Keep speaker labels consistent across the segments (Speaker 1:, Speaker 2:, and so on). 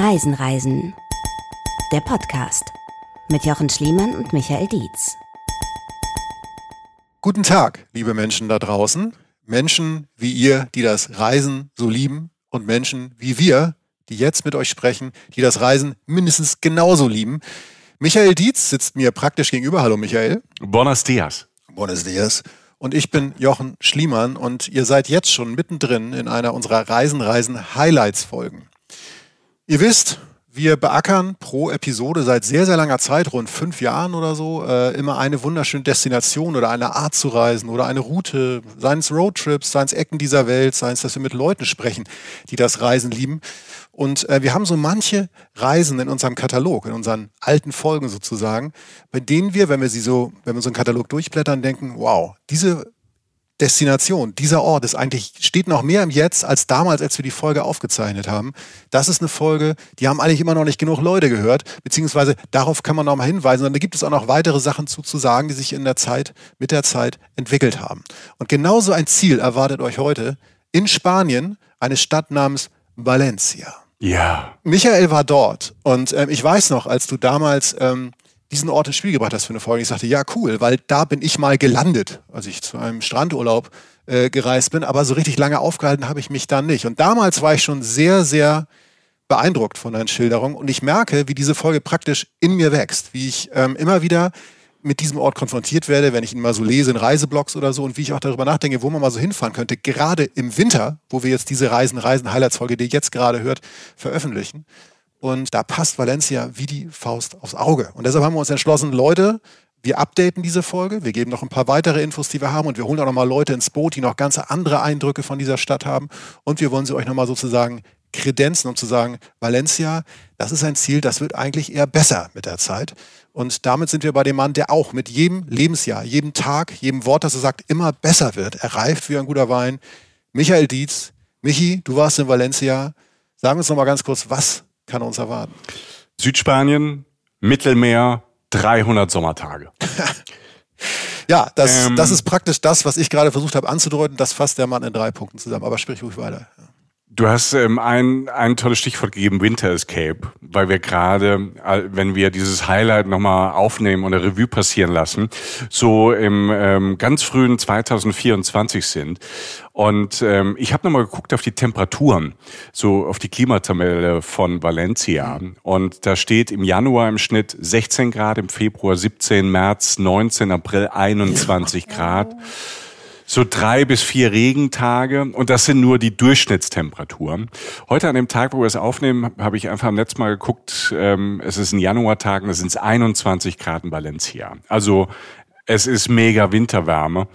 Speaker 1: Reisen, Reisen. Der Podcast mit Jochen Schliemann und Michael Dietz.
Speaker 2: Guten Tag, liebe Menschen da draußen. Menschen wie ihr, die das Reisen so lieben und Menschen wie wir, die jetzt mit euch sprechen, die das Reisen mindestens genauso lieben. Michael Dietz sitzt mir praktisch gegenüber. Hallo Michael.
Speaker 3: Buenos dias.
Speaker 2: Buenos dias. Und ich bin Jochen Schliemann und ihr seid jetzt schon mittendrin in einer unserer Reisen, Reisen Highlights Folgen. Ihr wisst, wir beackern pro Episode seit sehr, sehr langer Zeit, rund fünf Jahren oder so, äh, immer eine wunderschöne Destination oder eine Art zu reisen oder eine Route, seien es Roadtrips, seien es Ecken dieser Welt, seien es, dass wir mit Leuten sprechen, die das Reisen lieben. Und äh, wir haben so manche Reisen in unserem Katalog, in unseren alten Folgen sozusagen, bei denen wir, wenn wir sie so, wenn wir so einen Katalog durchblättern, denken, wow, diese Destination, dieser Ort ist eigentlich, steht noch mehr im Jetzt als damals, als wir die Folge aufgezeichnet haben. Das ist eine Folge, die haben eigentlich immer noch nicht genug Leute gehört, beziehungsweise darauf kann man noch mal hinweisen. Und da gibt es auch noch weitere Sachen zu, zu sagen, die sich in der Zeit, mit der Zeit entwickelt haben. Und genauso ein Ziel erwartet euch heute in Spanien, eine Stadt namens Valencia.
Speaker 3: Ja.
Speaker 2: Michael war dort und ähm, ich weiß noch, als du damals ähm, diesen Ort ins Spiel gebracht hast für eine Folge, ich sagte, ja cool, weil da bin ich mal gelandet, als ich zu einem Strandurlaub äh, gereist bin, aber so richtig lange aufgehalten habe ich mich da nicht. Und damals war ich schon sehr, sehr beeindruckt von deinen Schilderungen. Und ich merke, wie diese Folge praktisch in mir wächst, wie ich ähm, immer wieder mit diesem Ort konfrontiert werde, wenn ich ihn mal so lese in Reiseblogs oder so. Und wie ich auch darüber nachdenke, wo man mal so hinfahren könnte, gerade im Winter, wo wir jetzt diese Reisen, Reisen, Highlights-Folge, die ihr jetzt gerade hört, veröffentlichen. Und da passt Valencia wie die Faust aufs Auge. Und deshalb haben wir uns entschlossen, Leute, wir updaten diese Folge, wir geben noch ein paar weitere Infos, die wir haben und wir holen auch noch mal Leute ins Boot, die noch ganz andere Eindrücke von dieser Stadt haben und wir wollen sie euch noch mal sozusagen kredenzen, um zu sagen, Valencia, das ist ein Ziel, das wird eigentlich eher besser mit der Zeit. Und damit sind wir bei dem Mann, der auch mit jedem Lebensjahr, jedem Tag, jedem Wort, das er sagt, immer besser wird. Er reift wie ein guter Wein. Michael Dietz. Michi, du warst in Valencia. Sagen uns noch mal ganz kurz, was kann uns erwarten?
Speaker 3: Südspanien, Mittelmeer, 300 Sommertage.
Speaker 2: ja, das, ähm, das ist praktisch das, was ich gerade versucht habe anzudeuten. Das fasst der Mann in drei Punkten zusammen. Aber sprich ruhig weiter.
Speaker 3: Du hast ähm, ein, ein tolles Stichwort gegeben, Winter Escape, weil wir gerade, wenn wir dieses Highlight nochmal aufnehmen und eine Revue passieren lassen, so im ähm, ganz frühen 2024 sind. Und ähm, ich habe nochmal geguckt auf die Temperaturen, so auf die Klimatabelle von Valencia. Und da steht im Januar im Schnitt 16 Grad, im Februar 17, März 19, April 21 Grad so drei bis vier Regentage und das sind nur die Durchschnittstemperaturen. Heute an dem Tag, wo wir es aufnehmen, habe ich einfach am Netz mal geguckt, ähm, es ist ein Januartag und es sind 21 Grad in Valencia. Also es ist mega Winterwärme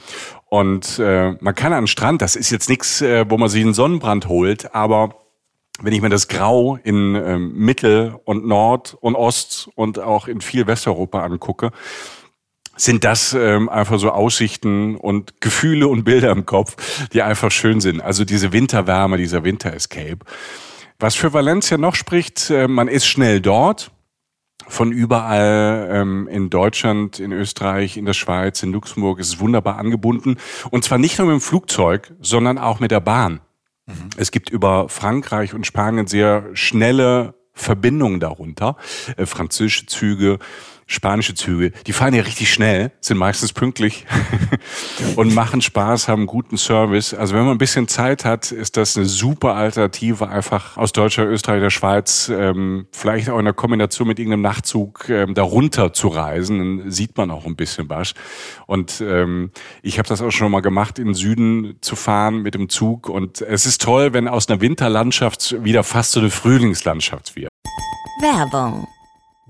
Speaker 3: und äh, man kann an den Strand, das ist jetzt nichts, äh, wo man sich einen Sonnenbrand holt, aber wenn ich mir das Grau in ähm, Mittel- und Nord- und Ost und auch in viel Westeuropa angucke, sind das ähm, einfach so Aussichten und Gefühle und Bilder im Kopf, die einfach schön sind. Also diese Winterwärme, dieser Winter-Escape. Was für Valencia noch spricht, äh, man ist schnell dort. Von überall ähm, in Deutschland, in Österreich, in der Schweiz, in Luxemburg ist es wunderbar angebunden. Und zwar nicht nur mit dem Flugzeug, sondern auch mit der Bahn. Mhm. Es gibt über Frankreich und Spanien sehr schnelle Verbindungen darunter. Äh, französische Züge, spanische Züge, die fahren ja richtig schnell, sind meistens pünktlich und machen Spaß, haben guten Service. Also wenn man ein bisschen Zeit hat, ist das eine super Alternative, einfach aus Deutschland, Österreich, der Schweiz, ähm, vielleicht auch in der Kombination mit irgendeinem Nachtzug ähm, darunter zu reisen. Dann sieht man auch ein bisschen was. Und ähm, ich habe das auch schon mal gemacht, in den Süden zu fahren mit dem Zug. Und es ist toll, wenn aus einer Winterlandschaft wieder fast so eine Frühlingslandschaft wird.
Speaker 1: Werbung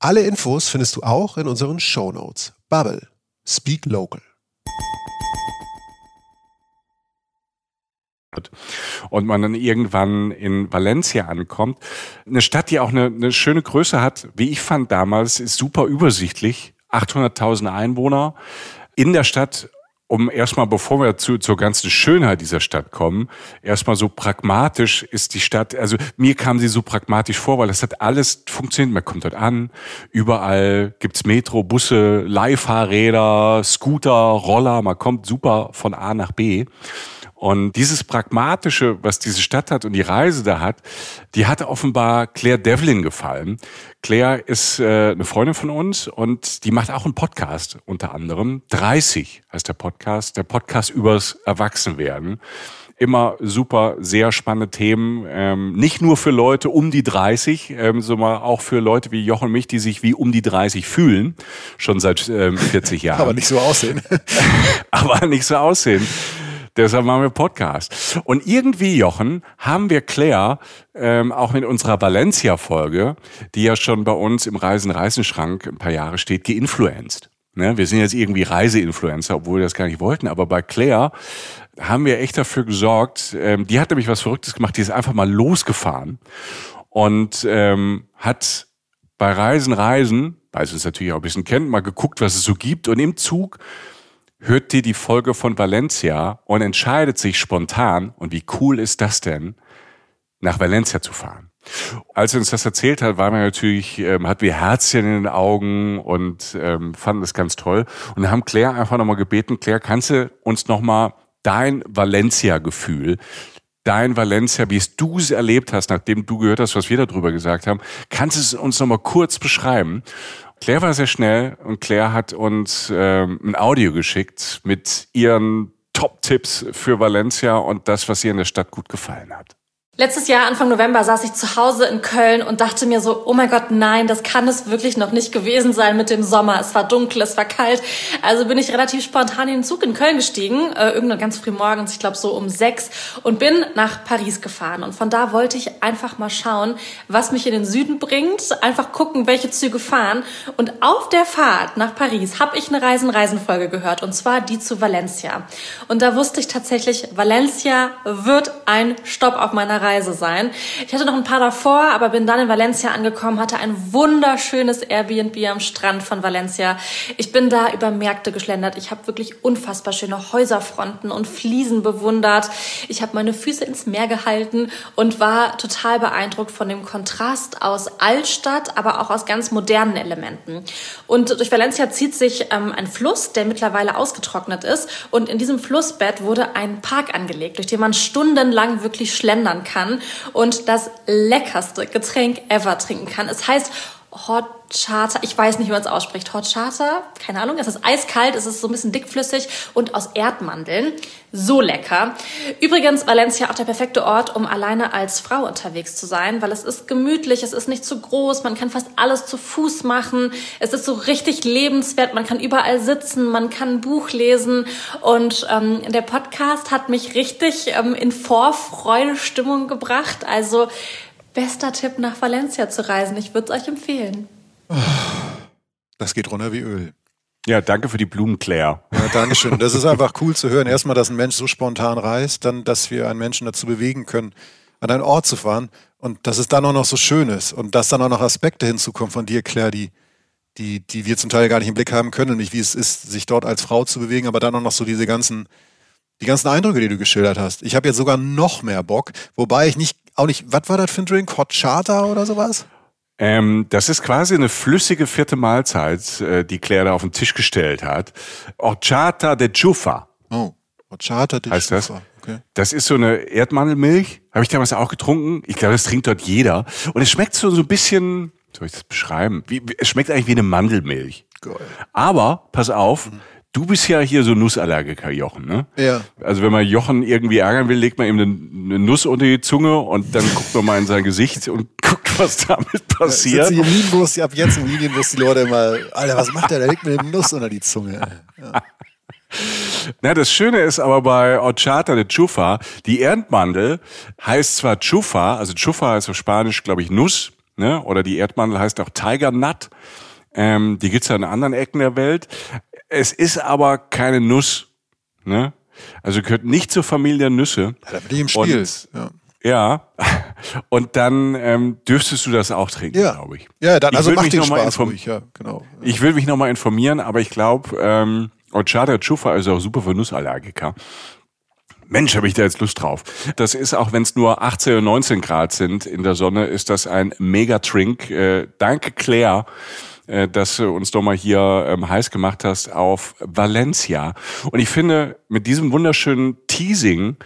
Speaker 4: Alle Infos findest du auch in unseren Show Notes. Bubble. Speak Local.
Speaker 3: und man dann irgendwann in Valencia ankommt. Eine Stadt, die auch eine, eine schöne Größe hat, wie ich fand damals, ist super übersichtlich. 800.000 Einwohner in der Stadt um erstmal, bevor wir zu, zur ganzen Schönheit dieser Stadt kommen, erstmal so pragmatisch ist die Stadt, also mir kam sie so pragmatisch vor, weil das hat alles funktioniert. Man kommt dort an, überall gibt's Metro, Busse, Leihfahrräder, Scooter, Roller, man kommt super von A nach B. Und dieses Pragmatische, was diese Stadt hat und die Reise da hat, die hat offenbar Claire Devlin gefallen. Claire ist äh, eine Freundin von uns und die macht auch einen Podcast unter anderem. 30 heißt der Podcast, der Podcast übers Erwachsenwerden. Immer super, sehr spannende Themen. Ähm, nicht nur für Leute um die 30, ähm, sondern auch für Leute wie Jochen und mich, die sich wie um die 30 fühlen, schon seit ähm, 40 Jahren.
Speaker 2: Aber nicht so aussehen.
Speaker 3: Aber nicht so aussehen. Deshalb machen wir Podcast. Und irgendwie, Jochen, haben wir Claire ähm, auch mit unserer Valencia-Folge, die ja schon bei uns im Reisen-Reisenschrank ein paar Jahre steht, geinfluenced. Ne? Wir sind jetzt irgendwie Reiseinfluencer, obwohl wir das gar nicht wollten. Aber bei Claire haben wir echt dafür gesorgt. Ähm, die hat nämlich was Verrücktes gemacht. Die ist einfach mal losgefahren und ähm, hat bei Reisen, Reisen, weil sie es natürlich auch ein bisschen kennt, mal geguckt, was es so gibt. Und im Zug hört die die Folge von Valencia und entscheidet sich spontan, und wie cool ist das denn, nach Valencia zu fahren. Als sie uns das erzählt hat, waren wir natürlich, ähm, hatten wir Herzchen in den Augen und ähm, fanden das ganz toll und haben Claire einfach nochmal gebeten, Claire, kannst du uns nochmal dein Valencia-Gefühl, dein Valencia, wie es du es erlebt hast, nachdem du gehört hast, was wir darüber gesagt haben, kannst du es uns nochmal kurz beschreiben? Claire war sehr schnell und Claire hat uns ähm, ein Audio geschickt mit ihren Top-Tipps für Valencia und das, was ihr in der Stadt gut gefallen hat.
Speaker 5: Letztes Jahr, Anfang November, saß ich zu Hause in Köln und dachte mir so, oh mein Gott, nein, das kann es wirklich noch nicht gewesen sein mit dem Sommer. Es war dunkel, es war kalt. Also bin ich relativ spontan in den Zug in Köln gestiegen, äh, irgendwann ganz früh morgens, ich glaube so um sechs, und bin nach Paris gefahren. Und von da wollte ich einfach mal schauen, was mich in den Süden bringt, einfach gucken, welche Züge fahren. Und auf der Fahrt nach Paris habe ich eine Reisen-Reisen-Folge gehört, und zwar die zu Valencia. Und da wusste ich tatsächlich, Valencia wird ein Stopp auf meiner Reise Reise sein. Ich hatte noch ein paar davor, aber bin dann in Valencia angekommen, hatte ein wunderschönes Airbnb am Strand von Valencia. Ich bin da über Märkte geschlendert. Ich habe wirklich unfassbar schöne Häuserfronten und Fliesen bewundert. Ich habe meine Füße ins Meer gehalten und war total beeindruckt von dem Kontrast aus Altstadt, aber auch aus ganz modernen Elementen. Und durch Valencia zieht sich ähm, ein Fluss, der mittlerweile ausgetrocknet ist. Und in diesem Flussbett wurde ein Park angelegt, durch den man stundenlang wirklich schlendern kann kann und das leckerste Getränk ever trinken kann. Es heißt Hot Charter, ich weiß nicht, wie man es ausspricht. Hot Charter, keine Ahnung. Es ist eiskalt, es ist so ein bisschen dickflüssig und aus Erdmandeln. So lecker. Übrigens, Valencia auch der perfekte Ort, um alleine als Frau unterwegs zu sein, weil es ist gemütlich, es ist nicht zu groß, man kann fast alles zu Fuß machen. Es ist so richtig lebenswert, man kann überall sitzen, man kann ein Buch lesen und ähm, der Podcast hat mich richtig ähm, in Vorfreudestimmung gebracht. Also bester Tipp, nach Valencia zu reisen. Ich würde es euch empfehlen.
Speaker 2: Das geht runter wie Öl.
Speaker 3: Ja, danke für die Blumen, Claire.
Speaker 2: Ja, Dankeschön. Das ist einfach cool zu hören. Erstmal, dass ein Mensch so spontan reist, dann, dass wir einen Menschen dazu bewegen können, an einen Ort zu fahren und dass es dann auch noch so schön ist und dass dann auch noch Aspekte hinzukommen von dir, Claire, die, die, die wir zum Teil gar nicht im Blick haben können und nicht, wie es ist, sich dort als Frau zu bewegen, aber dann auch noch so diese ganzen, die ganzen Eindrücke, die du geschildert hast. Ich habe jetzt sogar noch mehr Bock, wobei ich nicht, auch nicht, was war das für ein Drink? Hot Charter oder sowas?
Speaker 3: Ähm, das ist quasi eine flüssige vierte Mahlzeit, äh, die Claire da auf den Tisch gestellt hat. Horchata de Chufa
Speaker 2: Oh, Hot Charter de
Speaker 3: heißt das.
Speaker 2: Schufa. Okay.
Speaker 3: Das ist so eine Erdmandelmilch. Habe ich damals auch getrunken. Ich glaube, das trinkt dort jeder. Und es schmeckt so, so ein bisschen, soll ich das beschreiben? Wie, es schmeckt eigentlich wie eine Mandelmilch.
Speaker 2: Geil.
Speaker 3: Aber, pass auf, du bist ja hier so Nussallergiker, Jochen, ne?
Speaker 2: Ja.
Speaker 3: Also wenn man Jochen irgendwie ärgern will, legt man ihm eine, eine Nuss unter die Zunge und dann guckt man mal in sein Gesicht und guckt, was damit passiert.
Speaker 2: Sitze hier im Linienbus, ab jetzt im Linienbus die Leute immer, Alter, was macht der? Der legt mir eine Nuss unter die Zunge.
Speaker 3: Na, das Schöne ist aber bei Horchata de Chufa, die Erdmandel heißt zwar Chufa, also Chufa heißt auf Spanisch, glaube ich, Nuss, ne? oder die Erdmandel heißt auch Tiger Nut. Ähm, die gibt's ja in anderen Ecken der Welt. Es ist aber keine Nuss. Ne? Also gehört nicht zur Familie der Nüsse.
Speaker 2: Da bin ich im Spiel.
Speaker 3: Und-
Speaker 2: ja.
Speaker 3: Ja, und dann ähm, dürftest du das auch trinken,
Speaker 2: Ja.
Speaker 3: glaube ich.
Speaker 2: Ja, dann,
Speaker 3: Ich
Speaker 2: also macht den Spaß ruhig, ja, genau.
Speaker 3: Ich will mich nochmal informieren, aber ich glaube, ähm, Horchata Chufa ist auch super für Nussallergiker. Mensch, habe ich da jetzt Lust drauf. Das ist, auch wenn es nur 18 oder 19 Grad sind in der Sonne, ist das ein Mega-Trink. Äh, danke, Claire, äh, dass du uns doch mal hier ähm, heiß gemacht hast auf Valencia. Und ich finde, mit diesem wunderschönen Teasing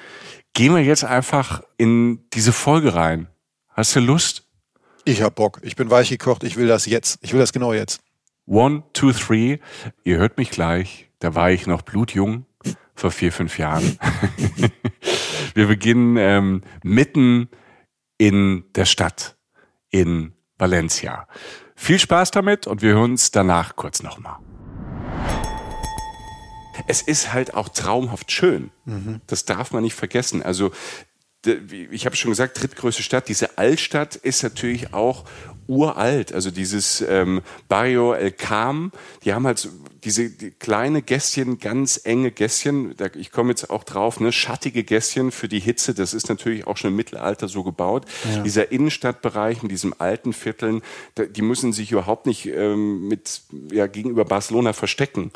Speaker 3: gehen wir jetzt einfach in diese Folge rein. Hast du Lust?
Speaker 2: Ich hab Bock. Ich bin weich gekocht. Ich will das jetzt. Ich will das genau jetzt.
Speaker 3: One, two, three. Ihr hört mich gleich. Da war ich noch blutjung vor vier, fünf Jahren. Wir beginnen ähm, mitten in der Stadt, in Valencia. Viel Spaß damit und wir hören uns danach kurz nochmal. Es ist halt auch traumhaft schön. Das darf man nicht vergessen. Also ich habe schon gesagt, drittgrößte Stadt. Diese Altstadt ist natürlich auch uralt. Also dieses ähm, Barrio El Cam, die haben halt diese die kleine Gässchen, ganz enge Gässchen. Da, ich komme jetzt auch drauf, ne, schattige Gässchen für die Hitze. Das ist natürlich auch schon im Mittelalter so gebaut. Dieser Innenstadtbereich in diesem alten Vierteln, da, die müssen sich überhaupt nicht ähm, mit ja, gegenüber Barcelona verstecken.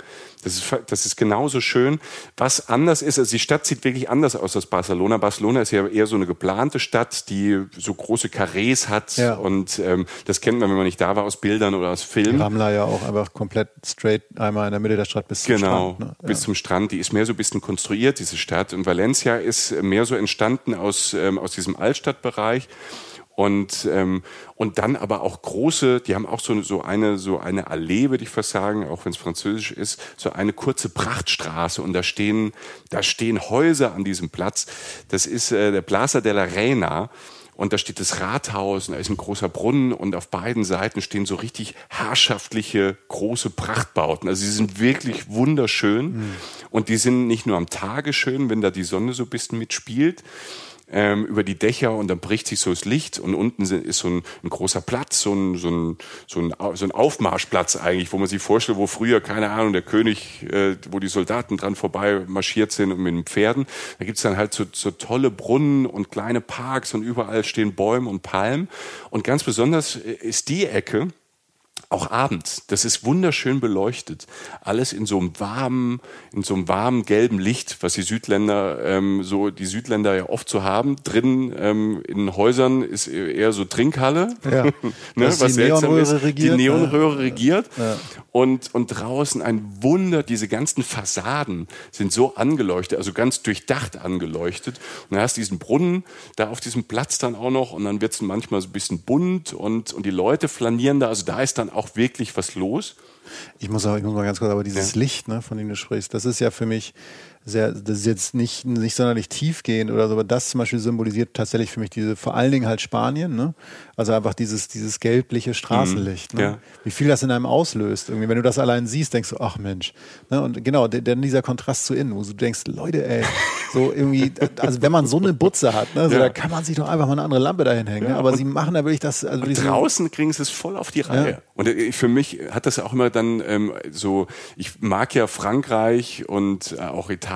Speaker 3: Das ist, das ist genauso schön. Was anders ist, also die Stadt sieht wirklich anders aus als Barcelona. Barcelona ist ja eher so eine geplante Stadt, die so große Karrees hat.
Speaker 2: Ja.
Speaker 3: Und ähm, das kennt man, wenn man nicht da war, aus Bildern oder aus Filmen.
Speaker 2: Ramla ja auch einfach komplett straight einmal in der Mitte der Stadt bis zum
Speaker 3: Genau,
Speaker 2: Strand. Ne?
Speaker 3: bis zum Strand. Die ist mehr so ein bisschen konstruiert, diese Stadt. Und Valencia ist mehr so entstanden aus, ähm, aus diesem Altstadtbereich. Und, ähm, und dann aber auch große, die haben auch so, eine- so eine, so eine Allee, würde ich fast sagen, auch wenn es französisch ist, so eine kurze Prachtstraße. Und da stehen, da stehen Häuser an diesem Platz. Das ist äh, der Plaza de la Reina. Und da steht das Rathaus und da ist ein großer Brunnen und auf beiden Seiten stehen so richtig herrschaftliche große Prachtbauten. Also sie sind wirklich wunderschön und die sind nicht nur am Tage schön, wenn da die Sonne so ein bisschen mitspielt, ähm, über die Dächer und dann bricht sich so das Licht und unten ist so ein, ein großer Platz, so ein, so, ein, so, ein, so ein Aufmarschplatz eigentlich, wo man sich vorstellt, wo früher, keine Ahnung, der König, äh, wo die Soldaten dran vorbei marschiert sind und mit den Pferden. Da gibt's dann halt so, so tolle Brunnen und kleine Parks und überall stehen Bäume und Palmen. Und ganz besonders äh, ist die Ecke, auch abends. Das ist wunderschön beleuchtet. Alles in so einem warmen, in so einem warmen gelben Licht, was die Südländer ähm, so die Südländer ja oft so haben. Drin ähm, in Häusern ist eher so Trinkhalle,
Speaker 2: Ja.
Speaker 3: ne,
Speaker 2: Dass die
Speaker 3: seltsam
Speaker 2: Neonröhre regiert,
Speaker 3: Die
Speaker 2: ne?
Speaker 3: Neonröhre regiert. Und und draußen ein Wunder. Diese ganzen Fassaden sind so angeleuchtet, also ganz durchdacht angeleuchtet. Und dann hast du diesen Brunnen da auf diesem Platz dann auch noch und dann wird es manchmal so ein bisschen bunt und und die Leute flanieren da. Also da ist dann auch wirklich was los.
Speaker 2: Ich muss, auch, ich muss mal ganz kurz, aber dieses
Speaker 3: Ja.
Speaker 2: Licht, ne, von dem du sprichst, das ist ja für mich sehr, das ist jetzt nicht, nicht sonderlich tiefgehend oder so, aber das zum Beispiel symbolisiert tatsächlich für mich diese, vor allen Dingen halt Spanien, ne? Also einfach dieses, dieses gelbliche Straßenlicht, ne?
Speaker 3: ja.
Speaker 2: Wie viel das in einem auslöst. Irgendwie, wenn du das allein siehst, denkst du, ach Mensch. Ne? Und genau, dann dieser Kontrast zu innen, wo du denkst, Leute, ey, so irgendwie, also wenn man so eine Butze hat, ne, so,
Speaker 3: Ja.
Speaker 2: da kann man sich doch einfach mal eine andere Lampe dahin hängen. Ne? Aber sie machen da wirklich das, also wirklich so-
Speaker 3: Draußen kriegen sie es voll auf die Reihe. Und äh, für mich hat das auch immer dann ähm, so, ich mag ja Frankreich und äh, auch Italien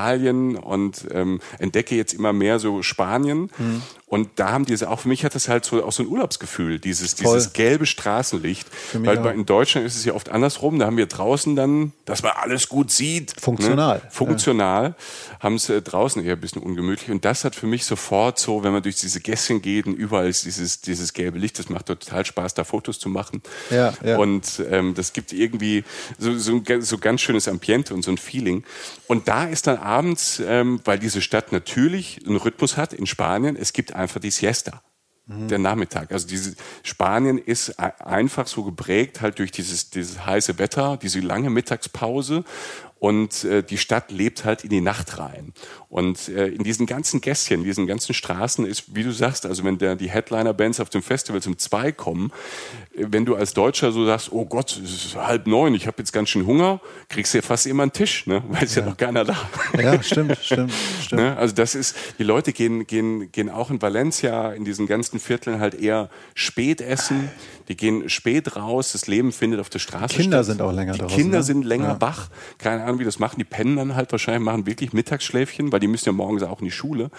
Speaker 3: und ähm, entdecke jetzt immer mehr so Spanien. Mhm. Und da haben diese, auch für mich hat das halt so auch so ein Urlaubsgefühl, dieses, dieses gelbe Straßenlicht. Weil bei, in Deutschland ist es ja oft andersrum. Da haben wir draußen dann, dass man alles gut sieht.
Speaker 2: Funktional.
Speaker 3: Ne? Funktional. Ja. Haben es äh, draußen eher ein bisschen ungemütlich. Und das hat für mich sofort so, wenn man durch diese Gässchen geht und überall ist dieses, dieses gelbe Licht, das macht total Spaß, da Fotos zu machen.
Speaker 2: Ja, ja.
Speaker 3: Und ähm, das gibt irgendwie so, so, so ganz schönes Ambiente und so ein Feeling. Und da ist dann abends, ähm, weil diese Stadt natürlich einen Rhythmus hat in Spanien, es gibt einfach die Siesta der Nachmittag. Also diese Spanien ist einfach so geprägt halt durch dieses, dieses heiße Wetter, diese lange Mittagspause und äh, die Stadt lebt halt in die Nacht rein. Und äh, in diesen ganzen Gässchen, diesen ganzen Straßen ist, wie du sagst, also wenn der, die Headliner-Bands auf dem Festival zum Zwei kommen, äh, wenn du als Deutscher so sagst, oh Gott, es ist halb neun, ich habe jetzt ganz schön Hunger, kriegst du ja fast immer einen Tisch, ne? weil es ja. ja noch keiner da.
Speaker 2: Ja, stimmt, stimmt, stimmt.
Speaker 3: Ne? Also das ist, die Leute gehen, gehen, gehen auch in Valencia, in diesen ganzen Vierteln halt eher spät essen. Die gehen spät raus, das Leben findet auf der Straße
Speaker 2: Kinder
Speaker 3: statt.
Speaker 2: sind auch länger
Speaker 3: Die
Speaker 2: draußen,
Speaker 3: Kinder
Speaker 2: ne?
Speaker 3: sind länger
Speaker 2: Ja.
Speaker 3: wach. Keine Ahnung, wie das machen. Die pennen dann halt wahrscheinlich, machen wirklich Mittagsschläfchen, weil die müssen ja morgens auch in die Schule.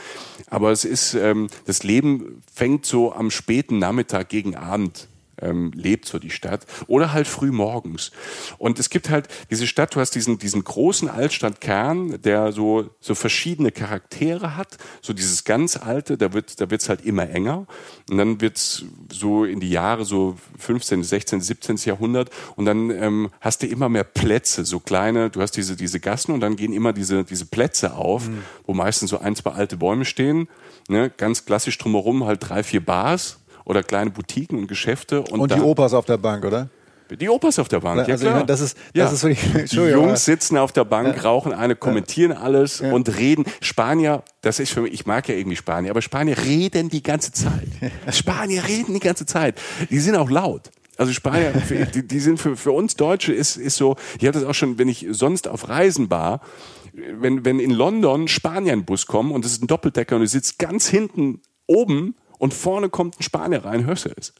Speaker 3: Aber es ist, ähm, das Leben fängt so am späten Nachmittag gegen Abend ähm, lebt so die Stadt oder halt früh morgens. Und es gibt halt diese Stadt, du hast diesen, diesen großen Altstadtkern, der so, so verschiedene Charaktere hat. So dieses ganz alte, da wird da wird's halt immer enger. Und dann wird's so in die Jahre so 15., 16., 17. Jahrhundert und dann ähm, hast du immer mehr Plätze, so kleine, du hast diese, diese Gassen und dann gehen immer diese, diese Plätze auf, wo meistens so ein, zwei alte Bäume stehen. Ne? Ganz klassisch drumherum halt drei, vier Bars oder kleine Boutiquen und Geschäfte. Und,
Speaker 2: Und die Opas auf der Bank, oder?
Speaker 3: die Opas auf der Bank, ja
Speaker 2: Also,
Speaker 3: klar.
Speaker 2: meine, das ist- das
Speaker 3: ja.
Speaker 2: ist wirklich-
Speaker 3: Die Jungs sitzen auf der Bank, rauchen eine, kommentieren alles und reden. Spanier, das ist für mich, ich mag ja irgendwie Spanier, aber Spanier reden die ganze Zeit. Spanier reden die ganze Zeit. Die sind auch laut. Also Spanier, für- die, die sind für, für uns Deutsche ist, ist so, ich habe das auch schon, wenn ich sonst auf Reisen war, wenn, wenn in London Spanier ein Bus kommen und es ist ein Doppeldecker und du sitzt ganz hinten oben und vorne kommt ein Spanier rein, hörst du es.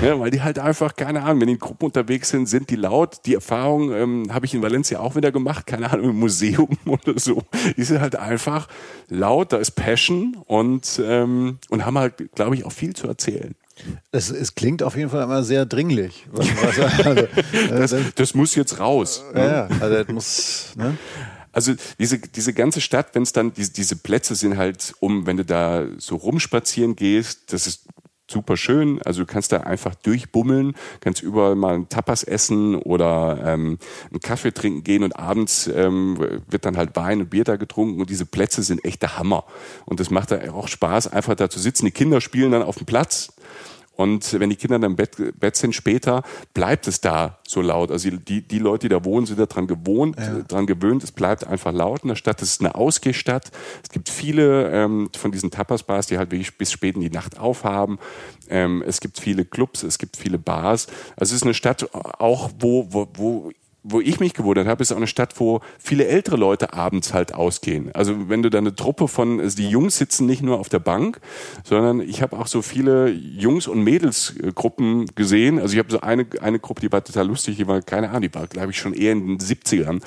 Speaker 3: Ja, weil die halt einfach, keine Ahnung, wenn die in Gruppen unterwegs sind, sind die laut. Die Erfahrung ähm, habe ich in Valencia auch wieder gemacht, keine Ahnung, im Museum oder so. Die sind halt einfach laut, da ist Passion und, ähm, und haben halt, glaube ich, auch viel zu erzählen.
Speaker 2: Es, es klingt auf jeden Fall immer sehr dringlich. Was, was, also, äh,
Speaker 3: Das,
Speaker 2: das,
Speaker 3: muss jetzt raus.
Speaker 2: ja, ja, also das muss, ne?
Speaker 3: Also diese, diese ganze Stadt, wenn es dann, diese, diese Plätze sind halt um, wenn du da so rumspazieren gehst, das ist super schön. Also du kannst da einfach durchbummeln, kannst überall mal ein Tapas essen oder ähm, einen Kaffee trinken gehen und abends ähm, wird dann halt Wein und Bier da getrunken und diese Plätze sind echt der Hammer. Und das macht da auch Spaß, einfach da zu sitzen. Die Kinder spielen dann auf dem Platz. Und wenn die Kinder dann im Bett, Bett sind später, bleibt es da so laut. Also die, die Leute, die da wohnen, sind daran gewohnt, ja. dran gewöhnt. Es bleibt einfach laut in der Stadt. Es ist eine Ausgehstadt. Es gibt viele ähm, von diesen Tapas-Bars, die halt wirklich bis spät in die Nacht aufhaben. Ähm, es gibt viele Clubs, es gibt viele Bars. Also es ist eine Stadt auch, wo, wo, wo wo ich mich gewundert habe, ist auch eine Stadt, wo viele ältere Leute abends halt ausgehen. Also wenn du da eine Truppe von, also die Jungs sitzen nicht nur auf der Bank, sondern ich habe auch so viele Jungs- und Mädelsgruppen gesehen. Also ich habe so eine, eine Gruppe, die war total lustig, die war, keine Ahnung, die war, glaube ich, schon eher in den 70ern.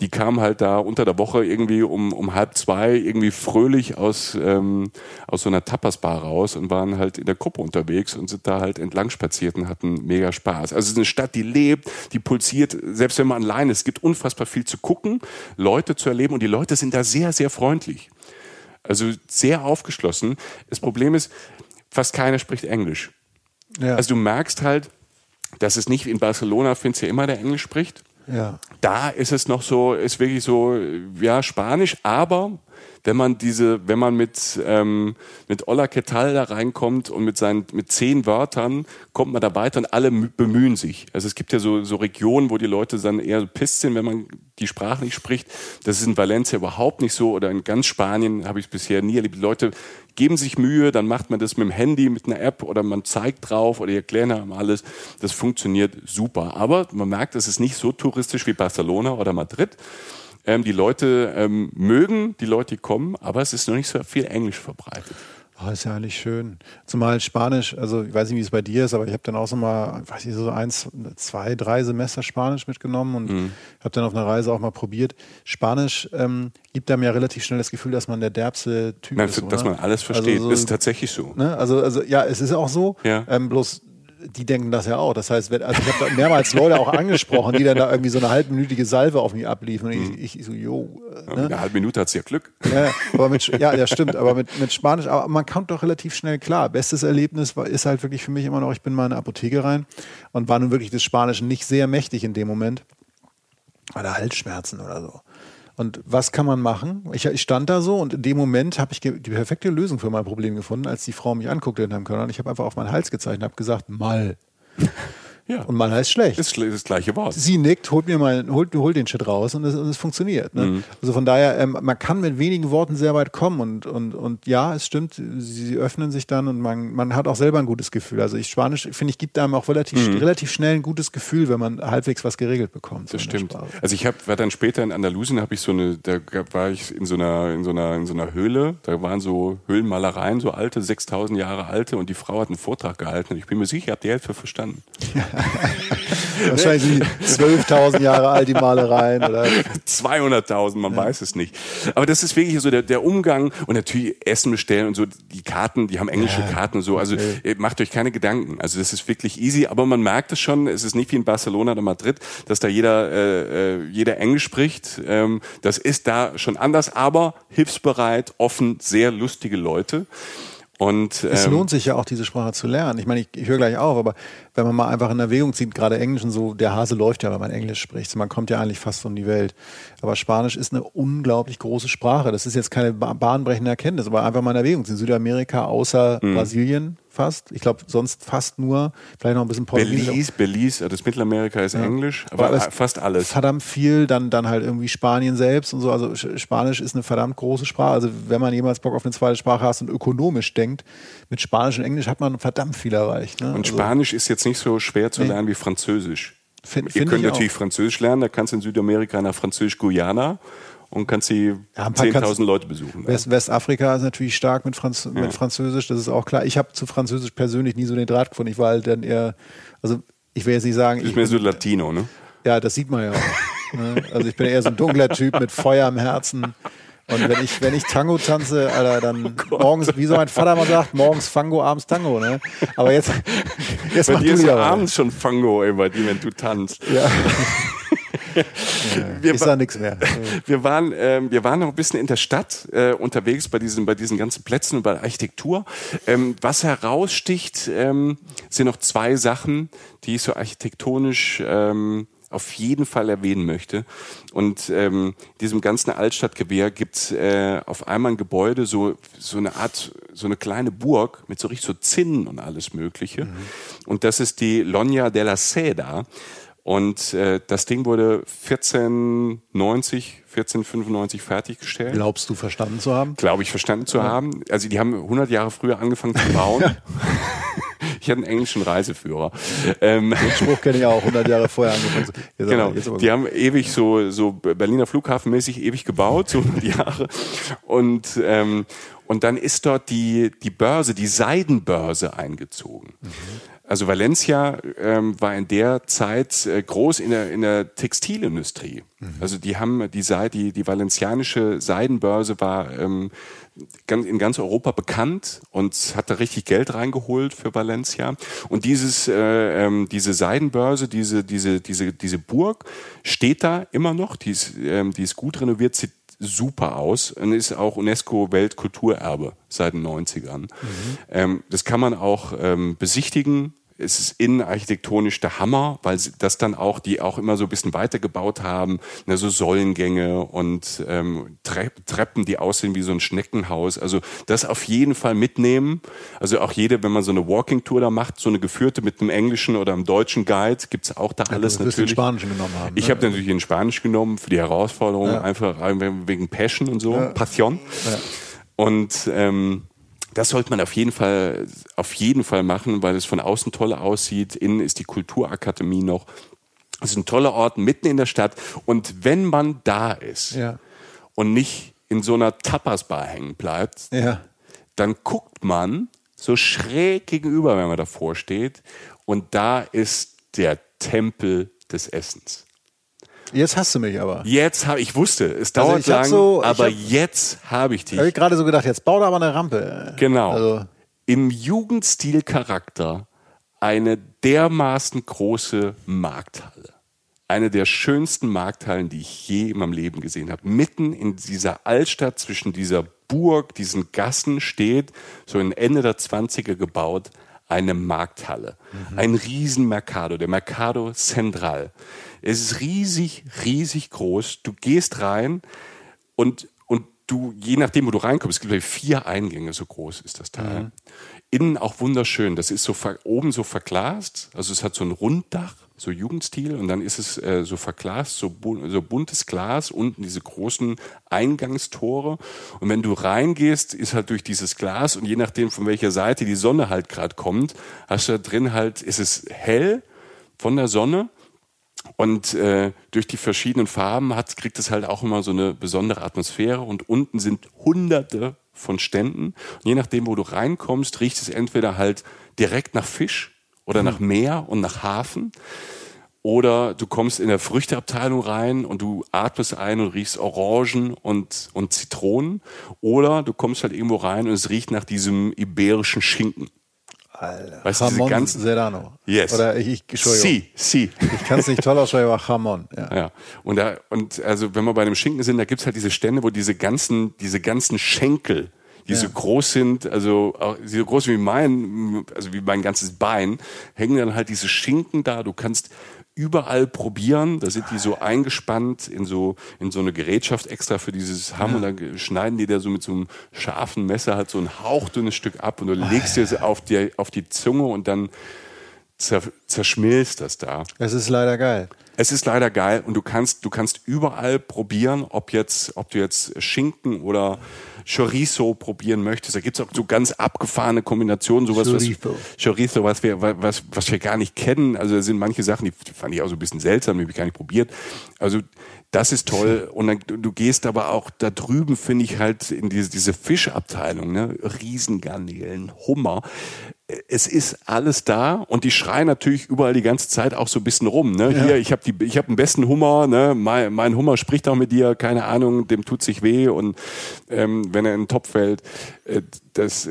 Speaker 3: Die kam halt da unter der Woche irgendwie um, um halb zwei irgendwie fröhlich aus, ähm, aus so einer Tapas-Bar raus und waren halt in der Gruppe unterwegs und sind da halt entlang spaziert und hatten mega Spaß. Also es ist eine Stadt, die lebt, die pulsiert, selbst wenn man allein ist. Es gibt unfassbar viel zu gucken, Leute zu erleben und die Leute sind da sehr, sehr freundlich. Also sehr aufgeschlossen. Das Problem ist, fast keiner spricht Englisch.
Speaker 2: Ja.
Speaker 3: Also du merkst halt, dass es nicht wie in Barcelona, findest du ja immer, der Englisch spricht.
Speaker 2: Ja.
Speaker 3: Da ist es noch so, ist wirklich so, ja, Spanisch, aber wenn man diese, wenn man mit, ähm, mit Hola que tal da reinkommt und mit seinen, mit zehn Wörtern kommt man da weiter und alle mü- bemühen sich. Also es gibt ja so, so Regionen, wo die Leute dann eher pisst sind, wenn man die Sprache nicht spricht. Das ist in Valencia überhaupt nicht so oder in ganz Spanien habe ich es bisher nie erlebt. Die Leute geben sich Mühe, dann macht man das mit dem Handy, mit einer App oder man zeigt drauf oder die erklären einem alles. Das funktioniert super. Aber man merkt, es ist nicht so touristisch wie Barcelona oder Madrid. Ähm, die Leute ähm, mögen die Leute, kommen, aber es ist noch nicht so viel Englisch verbreitet.
Speaker 2: Oh, ist ja eigentlich schön. Zumal Spanisch, also ich weiß nicht, wie es bei dir ist, aber ich habe dann auch so mal, weiß ich, so eins, zwei, drei Semester Spanisch mitgenommen und mhm. habe dann auf einer Reise auch mal probiert. Spanisch ähm, gibt einem ja relativ schnell das Gefühl, dass man der derbste Typ
Speaker 3: Nein,
Speaker 2: ist.
Speaker 3: Dass
Speaker 2: oder?
Speaker 3: man alles versteht, also so, ist tatsächlich so.
Speaker 2: Ne? Also, also ja, es ist auch so.
Speaker 3: Ja.
Speaker 2: Ähm, bloß die denken das ja auch. Das heißt, wenn, also ich habe mehrmals Leute auch angesprochen, die dann da irgendwie so eine halbminütige Salve auf mich abliefen. Und ich, mhm. ich, ich so, yo.
Speaker 3: Äh, ne? Eine halbe Minute hat's ja Glück.
Speaker 2: Ja, aber mit, ja, ja, stimmt. Aber mit, mit Spanisch, aber man kommt doch relativ schnell klar. Bestes Erlebnis war, ist halt wirklich für mich immer noch, ich bin mal in eine Apotheke rein und war nun wirklich des Spanischen nicht sehr mächtig in dem Moment. Oder Halsschmerzen oder so. Und was kann man machen? Ich, ich, stand da so und in dem Moment habe ich die perfekte Lösung für mein Problem gefunden, als die Frau mich anguckte in einem Körner. Und ich habe einfach auf meinen Hals gezeigt und habe gesagt, mal. Ja. Und mal heißt schlecht.
Speaker 3: Das ist das gleiche Wort.
Speaker 2: Sie nickt, holt mir mal, holt, holt den Shit raus und es, und es funktioniert. Ne? Mhm. Also von daher, ähm, man kann mit wenigen Worten sehr weit kommen und, und, und ja, es stimmt, sie, sie öffnen sich dann und man, man hat auch selber ein gutes Gefühl. Also ich Spanisch, finde ich, gibt einem auch relativ, mhm. relativ schnell ein gutes Gefühl, wenn man halbwegs was geregelt bekommt.
Speaker 3: Das stimmt. Also ich hab, war dann später in Andalusien, habe ich so eine, da war ich in so einer, in so einer, in so einer Höhle, da waren so Höhlenmalereien, so alte, 6000 Jahre alte und die Frau hat einen Vortrag gehalten und ich bin mir sicher, ich habe die Hälfte verstanden.
Speaker 2: Wahrscheinlich 12.000 Jahre alt, die Malereien. Oder?
Speaker 3: 200.000, man ja. weiß es nicht. Aber das ist wirklich so der, der Umgang und natürlich Essen bestellen und so. Die Karten, die haben englische ja. Karten und so. Also okay. macht euch keine Gedanken. Also das ist wirklich easy. Aber man merkt es schon, es ist nicht wie in Barcelona oder Madrid, dass da jeder, äh, äh, jeder Englisch spricht. Ähm, das ist da schon anders, aber hilfsbereit, offen, sehr lustige Leute. Und,
Speaker 2: ähm, es lohnt sich ja auch, diese Sprache zu lernen. Ich meine, ich, ich höre gleich auf, aber wenn man mal einfach in Erwägung zieht, gerade Englisch und so, der Hase läuft ja, wenn man Englisch spricht. Man kommt ja eigentlich fast um die Welt. Aber Spanisch ist eine unglaublich große Sprache. Das ist jetzt keine bahnbrechende Erkenntnis, aber einfach mal in Erwägung ziehen. Südamerika außer mhm. Brasilien fast. Ich glaube, sonst fast nur, vielleicht noch ein bisschen
Speaker 3: Portugiesisch. Belize, Belize, das Mittellamerika ist ja. Englisch, aber, aber fast alles.
Speaker 2: Verdammt viel, dann, dann halt irgendwie Spanien selbst und so. Also Spanisch ist eine verdammt große Sprache. Also wenn man jemals Bock auf eine zweite Sprache hat und ökonomisch denkt, mit Spanisch und Englisch hat man verdammt viel erreicht. Ne?
Speaker 3: Und
Speaker 2: also,
Speaker 3: Spanisch ist jetzt nicht so schwer zu lernen nee. wie Französisch. Find, Ihr könnt natürlich auch. Französisch lernen, da kannst du in Südamerika nach Französisch-Guyana und kannst sie ja, 10.000 Leute besuchen.
Speaker 2: West, Westafrika ist natürlich stark mit, Franz ja. mit Französisch, das ist auch klar. Ich habe zu Französisch persönlich nie so den Draht gefunden. Ich war halt dann eher, also ich will jetzt nicht sagen.
Speaker 3: Du bist mehr so Latino, ne?
Speaker 2: Ja, das sieht man ja auch. ne? Also ich bin eher so ein dunkler Typ mit Feuer im Herzen. Und wenn ich, wenn ich Tango tanze, Alter, dann oh morgens, wie so mein Vater mal sagt, morgens Fango, abends Tango, ne? Aber jetzt,
Speaker 3: jetzt bei dir ist ja abends schon Fango, ey, bei dir, wenn du tanzt.
Speaker 2: Ja. wir ist da nichts mehr.
Speaker 3: Wir waren, ähm, wir waren noch ein bisschen in der Stadt äh, unterwegs bei diesen, bei diesen ganzen Plätzen und bei der Architektur. Ähm, was heraussticht, ähm, sind noch zwei Sachen, die ich so architektonisch ähm, auf jeden Fall erwähnen möchte. Und ähm, diesem ganzen Altstadtgewehr gibt's äh, auf einmal ein Gebäude, so, so eine Art, so eine kleine Burg mit so richtig so Zinnen und alles Mögliche. Mhm. Und das ist die Lonia della Seda. Und äh, das Ding wurde 1490, 1495 fertiggestellt.
Speaker 2: Glaubst du verstanden zu haben?
Speaker 3: Glaube ich verstanden zu ja. haben. Also die haben 100 Jahre früher angefangen zu bauen. ich hatte einen englischen Reiseführer.
Speaker 2: Ähm, Den Spruch kenne ich auch, 100 Jahre vorher angefangen.
Speaker 3: Jetzt genau, aber, die haben ewig so, so Berliner Flughafenmäßig ewig gebaut, so 100 Jahre. Und, ähm, und dann ist dort die, die Börse, die Seidenbörse eingezogen. Mhm. Also Valencia ähm, war in der Zeit äh, groß in der, in der Textilindustrie. Mhm. Also die haben die, die, die valencianische Seidenbörse war ähm, in ganz Europa bekannt und hat da richtig Geld reingeholt für Valencia. Und dieses, äh, ähm, diese Seidenbörse, diese, diese, diese, diese Burg steht da immer noch. Die ist, ähm, die ist gut renoviert, sieht super aus und ist auch UNESCO-Weltkulturerbe seit den 90ern. Mhm. Ähm, das kann man auch ähm, besichtigen es ist innenarchitektonisch der Hammer, weil sie das dann auch, die auch immer so ein bisschen weitergebaut haben, ne, so Säulengänge und ähm, Treppen, die aussehen wie so ein Schneckenhaus. Also das auf jeden Fall mitnehmen. Also auch jede, wenn man so eine Walking-Tour da macht, so eine geführte mit einem englischen oder einem deutschen Guide, gibt's auch da alles
Speaker 2: ja, du natürlich. Den Spanischen genommen haben.
Speaker 3: Ich ne? habe natürlich den Spanisch genommen für die Herausforderung, ja. einfach wegen Passion und so, ja. Passion. Ja. Und ähm, das sollte man auf jeden Fall, auf jeden Fall machen, weil es von außen toll aussieht. Innen ist die Kulturakademie noch. Es ist ein toller Ort mitten in der Stadt. Und wenn man da ist ja. und nicht in so einer Tapas-Bar hängen bleibt,
Speaker 2: ja
Speaker 3: dann guckt man so schräg gegenüber, wenn man davor steht. Und da ist der Tempel des Essens.
Speaker 2: Jetzt hast du mich aber.
Speaker 3: Jetzt habe ich wusste, es
Speaker 2: Also
Speaker 3: dauert
Speaker 2: ich hab
Speaker 3: lang,
Speaker 2: so-
Speaker 3: aber
Speaker 2: hab-
Speaker 3: jetzt habe ich dich.
Speaker 2: Habe ich gerade so gedacht, jetzt bau da aber eine Rampe.
Speaker 3: Genau.
Speaker 2: Also,
Speaker 3: Im Jugendstil-Charakter eine dermaßen große Markthalle. Eine der schönsten Markthallen, die ich je in meinem Leben gesehen habe. Mitten in dieser Altstadt zwischen dieser Burg, diesen Gassen steht, so in Ende der 20er gebaut, eine Markthalle. Ein riesen Mercado, der Mercado Central. Es ist riesig, riesig groß. Du gehst rein und, und du, je nachdem, wo du reinkommst, es gibt vier Eingänge, so groß ist das Teil. Innen auch wunderschön. Das ist so oben so verglast, also es hat so ein Runddach, so Jugendstil, und dann ist es äh, so verglast, so, bu so buntes Glas, unten diese großen Eingangstore. Und wenn du reingehst, ist halt durch dieses Glas und je nachdem, von welcher Seite die Sonne halt gerade kommt, hast du da drin halt, ist es hell von der Sonne und äh, durch die verschiedenen Farben hat, kriegt es halt auch immer so eine besondere Atmosphäre. Und unten sind hunderte von Ständen. Und je nachdem, wo du reinkommst, riecht es entweder halt direkt nach Fisch oder nach Meer und nach Hafen. Oder du kommst in der Früchteabteilung rein und du atmest ein und riechst Orangen und, und Zitronen. Oder du kommst halt irgendwo rein und es riecht nach diesem iberischen Schinken.
Speaker 2: Alter.
Speaker 3: Weißt du, diese ganzen-
Speaker 2: Serrano.
Speaker 3: Yes.
Speaker 2: Oder ich, ich Entschuldigung.
Speaker 3: Si, si.
Speaker 2: Ich kann es nicht toll aussprechen, aber Jamon. Ja.
Speaker 3: Ja. Und da, und also wenn wir bei dem Schinken sind, da gibt's halt diese Stände, wo diese ganzen, diese ganzen Schenkel, die so groß sind, also auch so groß wie mein, also wie mein ganzes Bein, hängen dann halt diese Schinken da. Du kannst überall probieren. Da sind die so eingespannt in so, in so eine Gerätschaft extra für dieses Hamm und dann schneiden die da so mit so einem scharfen Messer halt so ein hauchdünnes Stück ab und du legst dir es auf die, auf die Zunge und dann zer, zerschmilzt das da.
Speaker 2: Es ist leider geil.
Speaker 3: Es ist leider geil und du kannst, du kannst überall probieren, ob jetzt, ob du jetzt Schinken oder Chorizo probieren möchtest. Da gibt's auch so ganz abgefahrene Kombinationen, sowas
Speaker 2: Chorizo.
Speaker 3: was Chorizo, was wir, was, was wir gar nicht kennen. Also da sind manche Sachen, die fand ich auch so ein bisschen seltsam, die habe ich gar nicht probiert. Also das ist toll. Und dann, du gehst aber auch da drüben, finde ich halt in diese, diese Fischabteilung, ne? Riesengarnelen, Hummer. Es ist alles da und die schreien natürlich überall die ganze Zeit auch so ein bisschen rum. Ne? Hier, ich habe die, ich habe den besten Hummer. Ne? Mein, mein Hummer spricht auch mit dir. Keine Ahnung, dem tut sich weh und ähm, wenn er in den Topf fällt, äh, das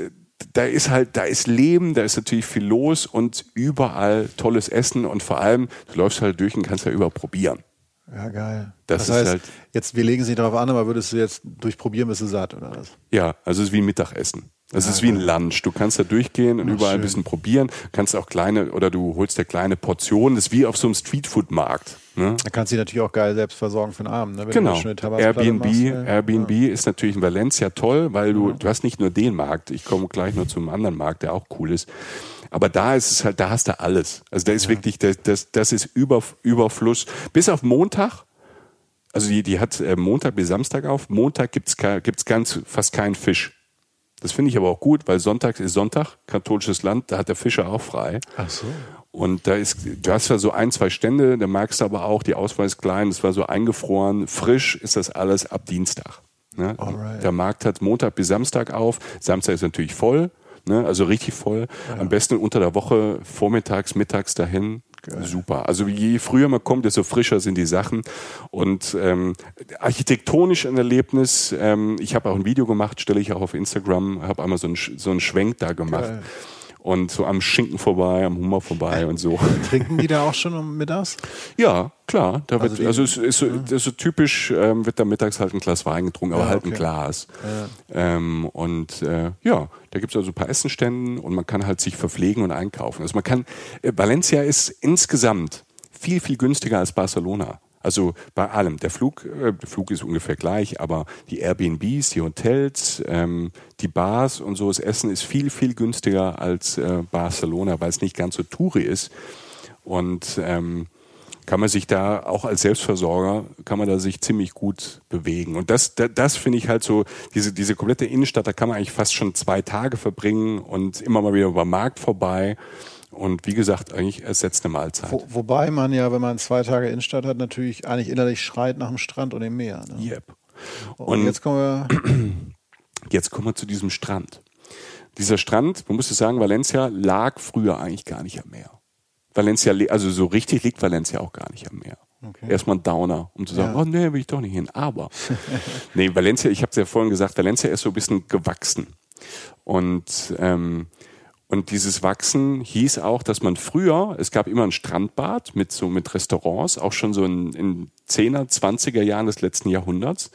Speaker 3: da ist halt, da ist Leben, da ist natürlich viel los und überall tolles Essen und vor allem, du läufst halt durch und kannst ja überall probieren.
Speaker 2: Ja, geil.
Speaker 3: Das
Speaker 2: Das,
Speaker 3: ist
Speaker 2: heißt,
Speaker 3: halt-
Speaker 2: jetzt, wir legen es nicht darauf an, aber würdest du jetzt durchprobieren, bist du satt oder was?
Speaker 3: Ja, also es ist wie ein Mittagessen. Es ist wie ein Lunch. Du kannst da durchgehen und überall ein bisschen probieren. Kannst auch kleine, oder du holst dir kleine Portionen. Das ist wie auf so einem Streetfood-Markt. Ne?
Speaker 2: Da kannst du dich natürlich auch geil selbst versorgen für den Abend. Ne? Wenn
Speaker 3: Genau. Airbnb,
Speaker 2: machst, ja.
Speaker 3: Airbnb ist natürlich in Valencia toll, weil du, du hast nicht nur den Markt. Ich komme gleich nur zum anderen Markt, der auch cool ist. Aber da ist es halt, da hast du alles. Also da ist wirklich, das, das, das ist Über, Überfluss. Bis auf Montag. Also die, die hat äh, Montag bis Samstag auf. Montag gibt's gibt's ganz, fast keinen Fisch. Das finde ich aber auch gut, weil Sonntag ist Sonntag, katholisches Land, da hat der Fischer auch frei.
Speaker 2: Ach so.
Speaker 3: Und da ist, du hast ja so ein, zwei Stände, da merkst du aber auch, die Auswahl ist klein, es war so eingefroren. Frisch ist das alles ab Dienstag. Ne? Der Markt hat Montag bis Samstag auf. Samstag ist natürlich voll, ne? also richtig voll. Am besten unter der Woche, vormittags, mittags dahin. Super. Also je früher man kommt, desto frischer sind die Sachen. Und ähm, architektonisch ein Erlebnis. Ähm, ich habe auch ein Video gemacht, stelle ich auch auf Instagram, habe einmal so einen, so einen Schwenk da gemacht.
Speaker 2: Geil.
Speaker 3: Und so am Schinken vorbei, am Hummer vorbei und so.
Speaker 2: Trinken die da auch schon um mittags?
Speaker 3: Ja, klar. Da wird,
Speaker 2: Also
Speaker 3: also, es ist so, das ist so typisch, ähm, wird da mittags halt ein Glas Wein getrunken, aber
Speaker 2: Ja,
Speaker 3: halt ein
Speaker 2: okay.
Speaker 3: Glas. Ähm, und äh, ja, da gibt es also ein paar Essenständen und man kann halt sich verpflegen und einkaufen. Also man kann, äh, Valencia ist insgesamt viel, viel günstiger als Barcelona. Also bei allem. Der Flug, äh, der Flug ist ungefähr gleich, aber die Airbnbs, die Hotels, ähm, die Bars und so, das Essen ist viel, viel günstiger als äh, Barcelona, weil es nicht ganz so touri ist. Und ähm, kann man sich da auch als Selbstversorger kann man da sich ziemlich gut bewegen und das das, das finde ich halt so diese diese komplette Innenstadt da kann man eigentlich fast schon zwei Tage verbringen und immer mal wieder über den Markt vorbei und wie gesagt eigentlich ersetzt eine Mahlzeit.
Speaker 2: Wo, wobei man ja, wenn man zwei Tage Innenstadt hat, natürlich eigentlich innerlich schreit nach dem Strand und dem Meer. Ne?
Speaker 3: Yep.
Speaker 2: Und,
Speaker 3: Und
Speaker 2: jetzt kommen wir.
Speaker 3: Jetzt kommen wir zu diesem Strand. Dieser Strand, man muss es sagen, Valencia lag früher eigentlich gar nicht am Meer. Valencia, also so richtig liegt Valencia auch gar nicht am Meer. Okay. Erstmal ein Downer, um zu sagen, ja. oh nee, will ich doch nicht hin. Aber, nee, Valencia, ich habe es ja vorhin gesagt, Valencia ist so ein bisschen gewachsen. Und ähm, und dieses Wachsen hieß auch, dass man früher, es gab immer ein Strandbad mit so mit Restaurants, auch schon so in, in 10er, 20er Jahren des letzten Jahrhunderts.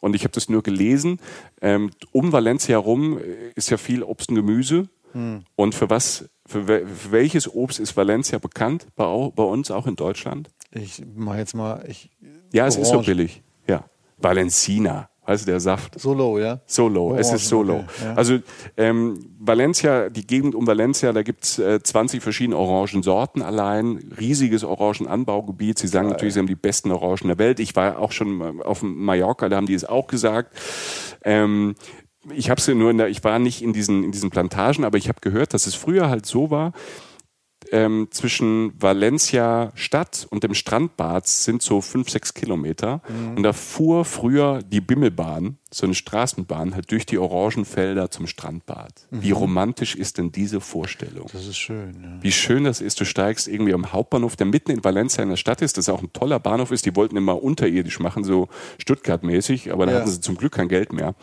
Speaker 3: Und ich habe das nur gelesen. Ähm, um Valencia herum ist ja viel Obst und Gemüse. Hm. Und für was, für, für, welches Obst ist Valencia bekannt? Bei, bei uns auch in Deutschland?
Speaker 2: Ich mache jetzt mal. Ich,
Speaker 3: ja, es Orange. ist so billig. Ja. Valencina. Weißt du, der Saft.
Speaker 2: Solo, ja?
Speaker 3: Solo, Orange, es ist Solo. Okay, ja. Also ähm, Valencia, die Gegend um Valencia, da gibt's äh, 20 verschiedene Orangensorten allein, riesiges Orangenanbaugebiet. Sie sagen Geil. natürlich, sie haben die besten Orangen der Welt. Ich war auch schon auf Mallorca, da haben die es auch gesagt. Ähm, ich habe nur in der, ich war nicht in diesen in diesen Plantagen, aber ich habe gehört, dass es früher halt so war, ähm, zwischen Valencia Stadt und dem Strandbad sind so fünf, sechs Kilometer. Mhm. Und da fuhr früher die Bimmelbahn, so eine Straßenbahn, halt durch die Orangenfelder zum Strandbad. Mhm. Wie romantisch ist denn diese Vorstellung?
Speaker 2: Das ist schön. Ja.
Speaker 3: Wie schön das ist, du steigst irgendwie am Hauptbahnhof, der mitten in Valencia in der Stadt ist, das auch ein toller Bahnhof ist. Die wollten immer unterirdisch machen, so Stuttgart-mäßig, aber da ja. hatten sie zum Glück kein Geld mehr.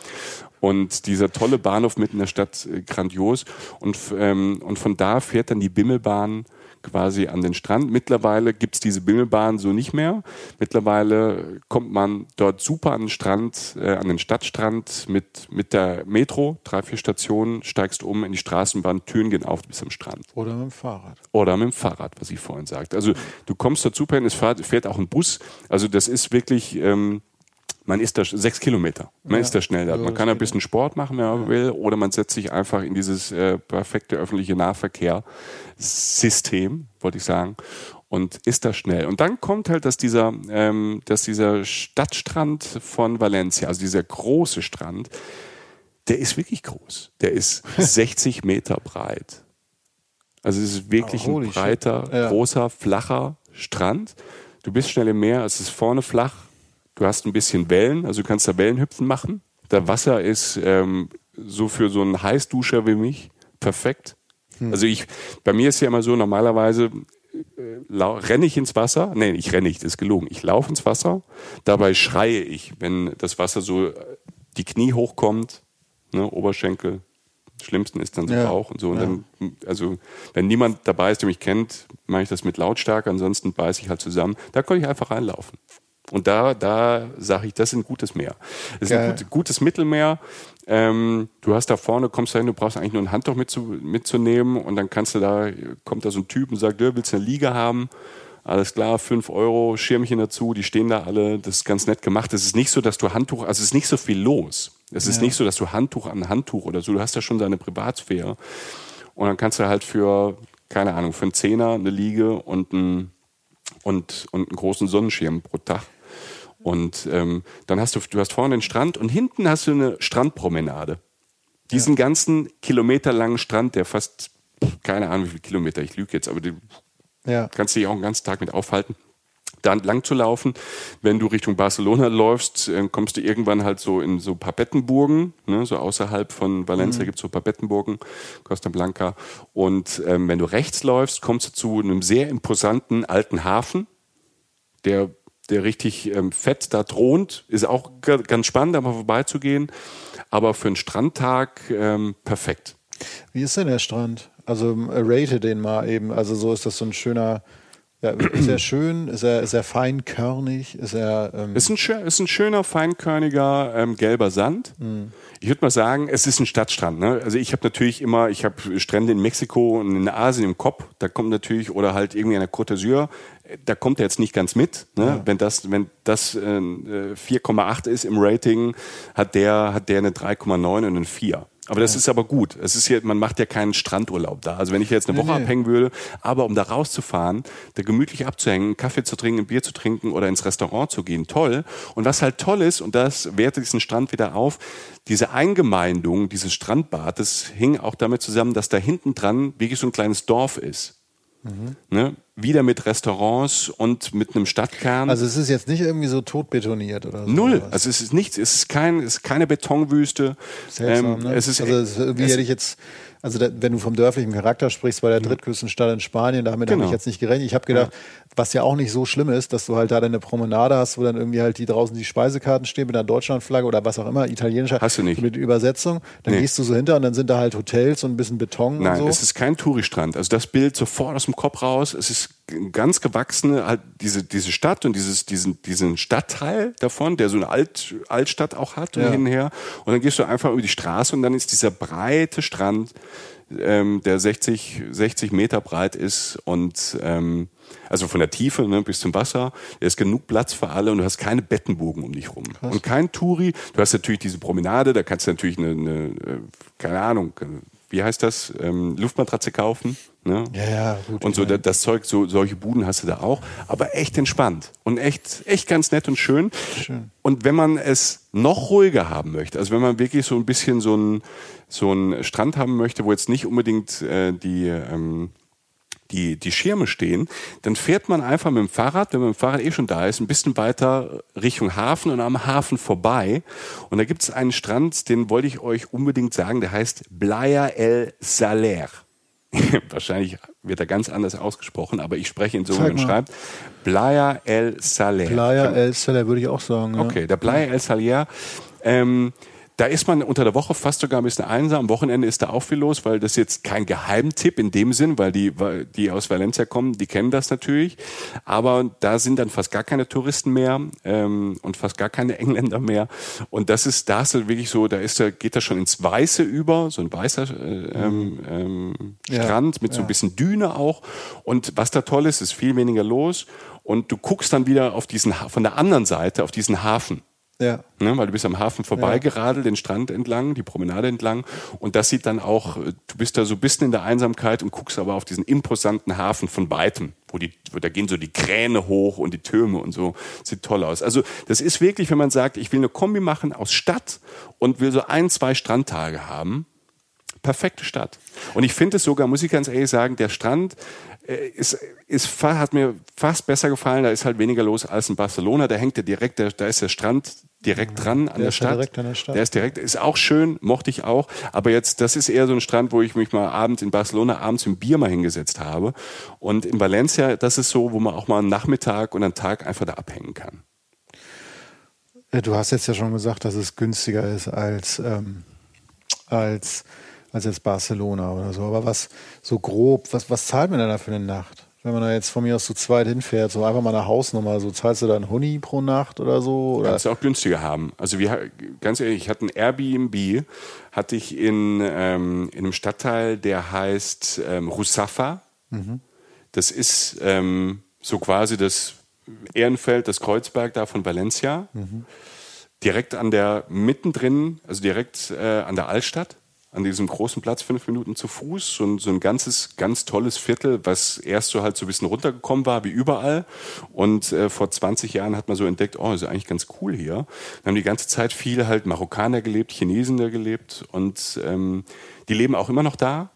Speaker 3: Und dieser tolle Bahnhof mitten in der Stadt, äh, grandios. Und, ähm, und von da fährt dann die Bimmelbahn quasi an den Strand. Mittlerweile gibt's diese Bimmelbahn so nicht mehr. Mittlerweile kommt man dort super an den Strand, äh, an den Stadtstrand mit, mit der Metro, drei, vier Stationen, steigst um in die Straßenbahn, Türen gehen auf bis zum Strand.
Speaker 2: Oder mit dem Fahrrad.
Speaker 3: Oder mit dem Fahrrad, was ich vorhin sagte. Also du kommst dort super hin, es fährt, fährt auch ein Bus. Also das ist wirklich... Ähm, man ist da sechs Kilometer. Man ja. ist da schnell da. Man kann ein bisschen Sport machen, wenn man will, oder man setzt sich einfach in dieses äh, perfekte öffentliche Nahverkehrssystem, wollte ich sagen, und ist da schnell. Und dann kommt halt, dass dieser, ähm, dass dieser Stadtstrand von Valencia, also dieser große Strand, der ist wirklich groß. Der ist 60 Meter breit. Also es ist wirklich oh, ein breiter, ja. großer, flacher Strand. Du bist schnell im Meer, es ist vorne flach, Du hast ein bisschen Wellen, also du kannst da Wellenhüpfen machen. Das Wasser ist ähm, so für so einen Heißduscher wie mich perfekt. Hm. Also ich, bei mir ist ja immer so, normalerweise äh, renne ich ins Wasser. Nee, ich renne nicht, das ist gelogen. Ich laufe ins Wasser. Dabei schreie ich, wenn das Wasser so äh, die Knie hochkommt, ne, Oberschenkel. Schlimmsten ist dann so ja. Bauch und so. Und ja. dann, also, wenn niemand dabei ist, der mich kennt, mache ich das mit Lautstärke. Ansonsten beiße ich halt zusammen. Da kann ich einfach reinlaufen. Und da, da sage ich, das ist ein gutes Meer. Das ist ein gut, gutes Mittelmeer. Ähm, du hast da vorne, kommst da hin, du brauchst eigentlich nur ein Handtuch mitzu, mitzunehmen und dann kannst du da, kommt da so ein Typ und sagt, du willst eine Liga haben? Alles klar, fünf Euro, Schirmchen dazu, die stehen da alle, das ist ganz nett gemacht. Es ist nicht so, dass du Handtuch, also es ist nicht so viel los. Es ist ja. nicht so, dass du Handtuch an Handtuch oder so, du hast da schon deine Privatsphäre. Und dann kannst du halt für, keine Ahnung, für einen Zehner eine Liege und ein und, und einen großen Sonnenschirm pro Tag. Und ähm, dann hast du, du hast vorne den Strand und hinten hast du eine Strandpromenade. Diesen ja. ganzen kilometerlangen Strand, der fast, keine Ahnung wie viele Kilometer, ich lüge jetzt, aber du ja. kannst dich auch einen ganzen Tag mit aufhalten da entlang zu laufen. Wenn du Richtung Barcelona läufst, äh, kommst du irgendwann halt so in so Papettenburgen, ne, so außerhalb von Valencia mhm. gibt es so Papettenburgen, Costa Blanca. Und ähm, wenn du rechts läufst, kommst du zu einem sehr imposanten alten Hafen, der der richtig ähm, fett da thront. Ist auch ganz spannend, da mal vorbeizugehen. Aber für einen Strandtag ähm, perfekt.
Speaker 2: Wie ist denn der Strand? Also äh, rate den mal eben. Also so ist das so ein schöner ja, er schön? Ist er feinkörnig? Ist er.
Speaker 3: Ähm ist, ein, ist ein schöner, feinkörniger ähm, gelber Sand. Mhm. Ich würde mal sagen, es ist ein Stadtstrand. Ne? Also ich habe natürlich immer, ich habe Strände in Mexiko und in Asien im Kopf. Da kommt natürlich, oder halt irgendwie an der Côte d'Azur, da kommt er jetzt nicht ganz mit. Ne? Ja. Wenn das, wenn das äh, 4,8 ist im Rating, hat der, hat der eine 3,9 und eine 4. Aber das ja. ist aber gut. Es ist hier, man macht ja keinen Strandurlaub da. Also wenn ich jetzt eine Woche nee, abhängen würde, aber um da rauszufahren, da gemütlich abzuhängen, einen Kaffee zu trinken, ein Bier zu trinken oder ins Restaurant zu gehen, toll. Und was halt toll ist, und das wertet diesen Strand wieder auf, diese Eingemeindung dieses Strandbades hing auch damit zusammen, dass da hinten dran wirklich so ein kleines Dorf ist. Mhm. Ne? wieder mit Restaurants und mit einem Stadtkern.
Speaker 2: Also es ist jetzt nicht irgendwie so totbetoniert oder so.
Speaker 3: Null. Also es ist nichts, es ist, kein, es ist keine Betonwüste.
Speaker 2: Seltsam,
Speaker 3: Ähm,
Speaker 2: ne?
Speaker 3: Es ist,
Speaker 2: also irgendwie hätte ich jetzt, also da, wenn du vom dörflichen Charakter sprichst, bei der Drittküstenstadt in Spanien, damit habe
Speaker 3: Genau.
Speaker 2: ich jetzt nicht gerechnet. Ich habe gedacht, was ja auch nicht so schlimm ist, dass du halt da deine Promenade hast, wo dann irgendwie halt die draußen die Speisekarten stehen mit einer Deutschlandflagge oder was auch immer, italienischer.
Speaker 3: Hast du nicht.
Speaker 2: Mit Übersetzung. Dann
Speaker 3: Nee.
Speaker 2: gehst du so hinter und dann sind da halt Hotels und ein bisschen Beton
Speaker 3: Nein,
Speaker 2: und so.
Speaker 3: es ist kein Touristrand. Also das Bild sofort aus dem Kopf raus. Es ist ganz gewachsene, halt diese, diese Stadt und dieses, diesen, diesen Stadtteil davon, der so eine Alt, Altstadt auch hat und
Speaker 2: Ja.
Speaker 3: hin und her. Und dann gehst du einfach über die Straße und dann ist dieser breite Strand, ähm, der 60, 60 Meter breit ist und ähm, also von der Tiefe ne, bis zum Wasser. Da ist genug Platz für alle und du hast keine Bettenbogen um dich rum. Und kein Touri. Du hast natürlich diese Promenade, da kannst du natürlich eine, eine äh, keine Ahnung, äh, wie heißt das, ähm, Luftmatratze kaufen. Ne?
Speaker 2: Ja, ja, gut,
Speaker 3: Und so
Speaker 2: meine-
Speaker 3: das, das Zeug, so solche Buden hast du da auch, aber echt entspannt und echt echt ganz nett und schön.
Speaker 2: Schön.
Speaker 3: Und wenn man es noch ruhiger haben möchte, also wenn man wirklich so ein bisschen so ein so einen Strand haben möchte, wo jetzt nicht unbedingt äh, die ähm, die, die Schirme stehen, dann fährt man einfach mit dem Fahrrad, wenn man mit dem Fahrrad eh schon da ist, ein bisschen weiter Richtung Hafen und am Hafen vorbei. Und da gibt es einen Strand, den wollte ich euch unbedingt sagen, der heißt Playa el Saler. Wahrscheinlich wird er ganz anders ausgesprochen, aber ich spreche ihn so, wie
Speaker 2: Zeig
Speaker 3: man schreibt. Playa el Saler.
Speaker 2: Playa El Celler würde ich auch sagen. Ja.
Speaker 3: Okay, der Playa El Salier. Ähm, da ist man unter der Woche fast sogar ein bisschen einsam. Am Wochenende ist da auch viel los, weil das jetzt kein Geheimtipp in dem Sinn, weil die, die aus Valencia kommen, die kennen das natürlich. Aber da sind dann fast gar keine Touristen mehr ähm, und fast gar keine Engländer mehr. Und das ist, da ist wirklich so, da ist, da geht das schon ins Weiße über, so ein weißer äh, ähm, ähm,
Speaker 2: Ja,
Speaker 3: Strand mit so ein bisschen Düne auch. Und was da toll ist, ist viel weniger los. Und du guckst dann wieder auf diesen, von der anderen Seite auf diesen Hafen.
Speaker 2: Ja.
Speaker 3: Ne, weil du bist am Hafen vorbeigeradelt, den Strand entlang, die Promenade entlang. Und das sieht dann auch, äh, du bist da so ein bisschen in der Einsamkeit und guckst aber auf diesen imposanten Hafen von weitem. Wo die, wo da gehen so die Kräne hoch und die Türme und so. Sieht toll aus. Also, das ist wirklich, wenn man sagt, ich will eine Kombi machen aus Stadt und will so ein, zwei Strandtage haben. Perfekte Stadt. Und ich finde es sogar, muss ich ganz ehrlich sagen, der Strand ist, ist, fa- hat mir fast besser gefallen. Da ist halt weniger los als in Barcelona. Da hängt der direkt, der, da ist der Strand direkt dran an der,
Speaker 2: ist ja
Speaker 3: Stadt.
Speaker 2: direkt an der Stadt.
Speaker 3: Der ist direkt, ist auch schön, mochte ich auch. Aber jetzt, das ist eher so ein Strand, wo ich mich mal abends in Barcelona abends im Bier mal hingesetzt habe. Und in Valencia, das ist so, wo man auch mal einen Nachmittag und einen Tag einfach da abhängen kann.
Speaker 2: Ja, Du hast jetzt ja schon gesagt, dass es günstiger ist als, ähm, als, als jetzt Barcelona oder so. Aber was so grob, was, was zahlt man denn da für eine Nacht? Wenn man da jetzt von mir aus zu zweit hinfährt, so einfach mal eine Hausnummer, so zahlst du da einen Huni pro Nacht oder so? Oder?
Speaker 3: Kannst du auch günstiger haben. Also wir, ganz ehrlich, ich hatte ein Airbnb, hatte ich in, ähm, in einem Stadtteil, der heißt ähm, Rusafa. Das ist ähm, so quasi das Ehrenfeld, das Kreuzberg da von Valencia. Direkt an der, mittendrin, also direkt äh, an der Altstadt, an diesem großen Platz, fünf Minuten zu Fuß. Ein, so ein ganzes, ganz tolles Viertel, was erst so halt so ein bisschen runtergekommen war, wie überall. Und äh, vor 20 Jahren hat man so entdeckt, oh, ist eigentlich ganz cool hier. Dann haben die ganze Zeit viel halt Marokkaner gelebt, Chinesen da gelebt. Und ähm, die leben auch immer noch da.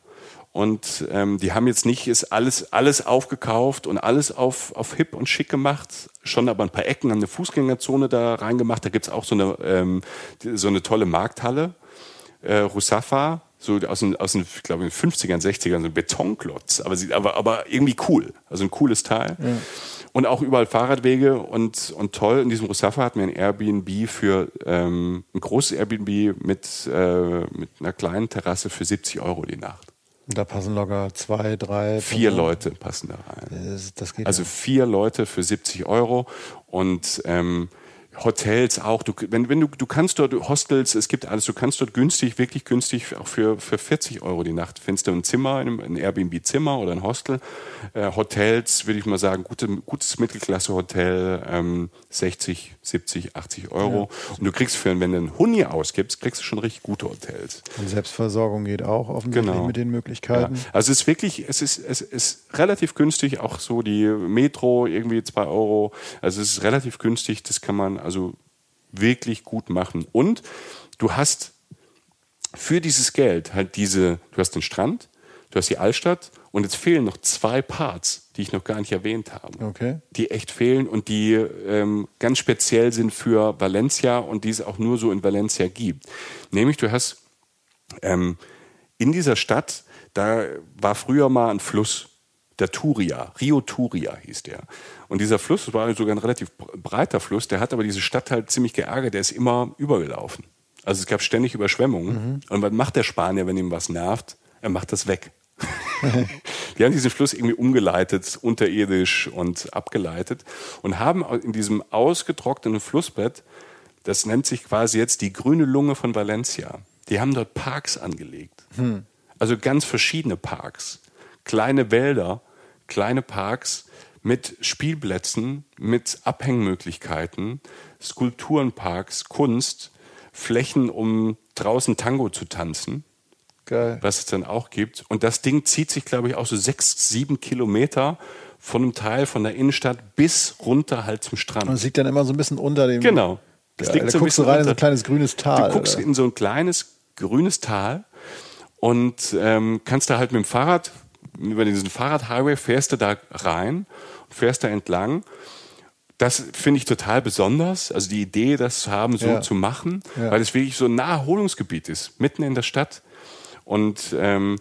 Speaker 3: Und ähm, die haben jetzt nicht ist alles, alles aufgekauft und alles auf, auf hip und schick gemacht, schon aber ein paar Ecken haben eine Fußgängerzone da reingemacht. Da gibt's auch so eine, ähm, so eine tolle Markthalle, äh, Rusafa, so aus den, aus den ich glaube, in den 50ern, 60ern, so ein Betonklotz, aber, sie, aber, aber irgendwie cool, also ein cooles Teil. Und auch überall Fahrradwege und, und toll. In diesem Rusafa hatten wir ein Airbnb für, ähm, ein großes Airbnb mit, äh, mit einer kleinen Terrasse für 70 Euro die Nacht.
Speaker 2: Da passen locker zwei, drei,
Speaker 3: Vier
Speaker 2: fünf-
Speaker 3: Leute passen da rein.
Speaker 2: Das, das
Speaker 3: Also
Speaker 2: ja.
Speaker 3: vier Leute für 70 Euro und ähm, Hotels auch. Du, wenn, wenn du, du kannst dort Hostels, es gibt alles, du kannst dort günstig, wirklich günstig, auch für, für 40 Euro die Nacht. Findest du ein Zimmer, ein, ein Airbnb-Zimmer oder ein Hostel. Äh, Hotels, würde ich mal sagen, gute, gutes Mittelklasse-Hotel, ähm, 60, 70, 80 Euro. Und du kriegst für, wenn du einen Huni ausgibst, kriegst du schon richtig gute Hotels.
Speaker 2: Und Selbstversorgung geht auch offensichtlich
Speaker 3: Genau.
Speaker 2: mit den
Speaker 3: Ja.
Speaker 2: Möglichkeiten.
Speaker 3: Also es ist wirklich, es ist, es ist relativ günstig, auch so die Metro irgendwie zwei Euro. Also es ist relativ günstig, das kann man also wirklich gut machen. Und du hast für dieses Geld halt diese, du hast den Strand, du hast die Altstadt Und jetzt fehlen noch zwei Parts, die ich noch gar nicht erwähnt habe.
Speaker 2: Okay.
Speaker 3: Die echt fehlen und die ähm, ganz speziell sind für Valencia und die es auch nur so in Valencia gibt. Nämlich, du hast ähm, in dieser Stadt, da war früher mal ein Fluss, der Turia, Rio Turia hieß der. Und dieser Fluss, das war sogar ein relativ breiter Fluss, der hat aber diese Stadt halt ziemlich geärgert, der ist immer übergelaufen. Also es gab ständig Überschwemmungen. Und was macht der Spanier, wenn ihm was nervt? Er macht das weg. Die haben diesen Fluss irgendwie umgeleitet, unterirdisch und abgeleitet und haben in diesem ausgetrockneten Flussbett, das nennt sich quasi jetzt die grüne Lunge von Valencia. Die haben dort Parks angelegt. Also ganz verschiedene Parks. Kleine Wälder, kleine Parks mit Spielplätzen, mit Abhängmöglichkeiten, Skulpturenparks, Kunst, Flächen, um draußen Tango zu tanzen.
Speaker 2: Geil.
Speaker 3: Was es dann auch gibt. Und das Ding zieht sich, glaube ich, auch so sechs, sieben Kilometer von einem Teil von der Innenstadt bis runter halt zum Strand.
Speaker 2: Man sieht dann immer so ein bisschen unter dem.
Speaker 3: Genau. Das
Speaker 2: Ja,
Speaker 3: liegt
Speaker 2: da
Speaker 3: so
Speaker 2: guckst du rein in so ein
Speaker 3: unter.
Speaker 2: kleines grünes Tal.
Speaker 3: Du guckst
Speaker 2: oder?
Speaker 3: in so ein kleines grünes Tal und ähm, kannst da halt mit dem Fahrrad, über diesen Fahrradhighway fährst du da rein, fährst da entlang. Das finde ich total besonders, also die Idee, das zu haben, so
Speaker 2: Ja.
Speaker 3: zu machen,
Speaker 2: Ja.
Speaker 3: weil es wirklich so ein Naherholungsgebiet ist, mitten in der Stadt. Und, ähm,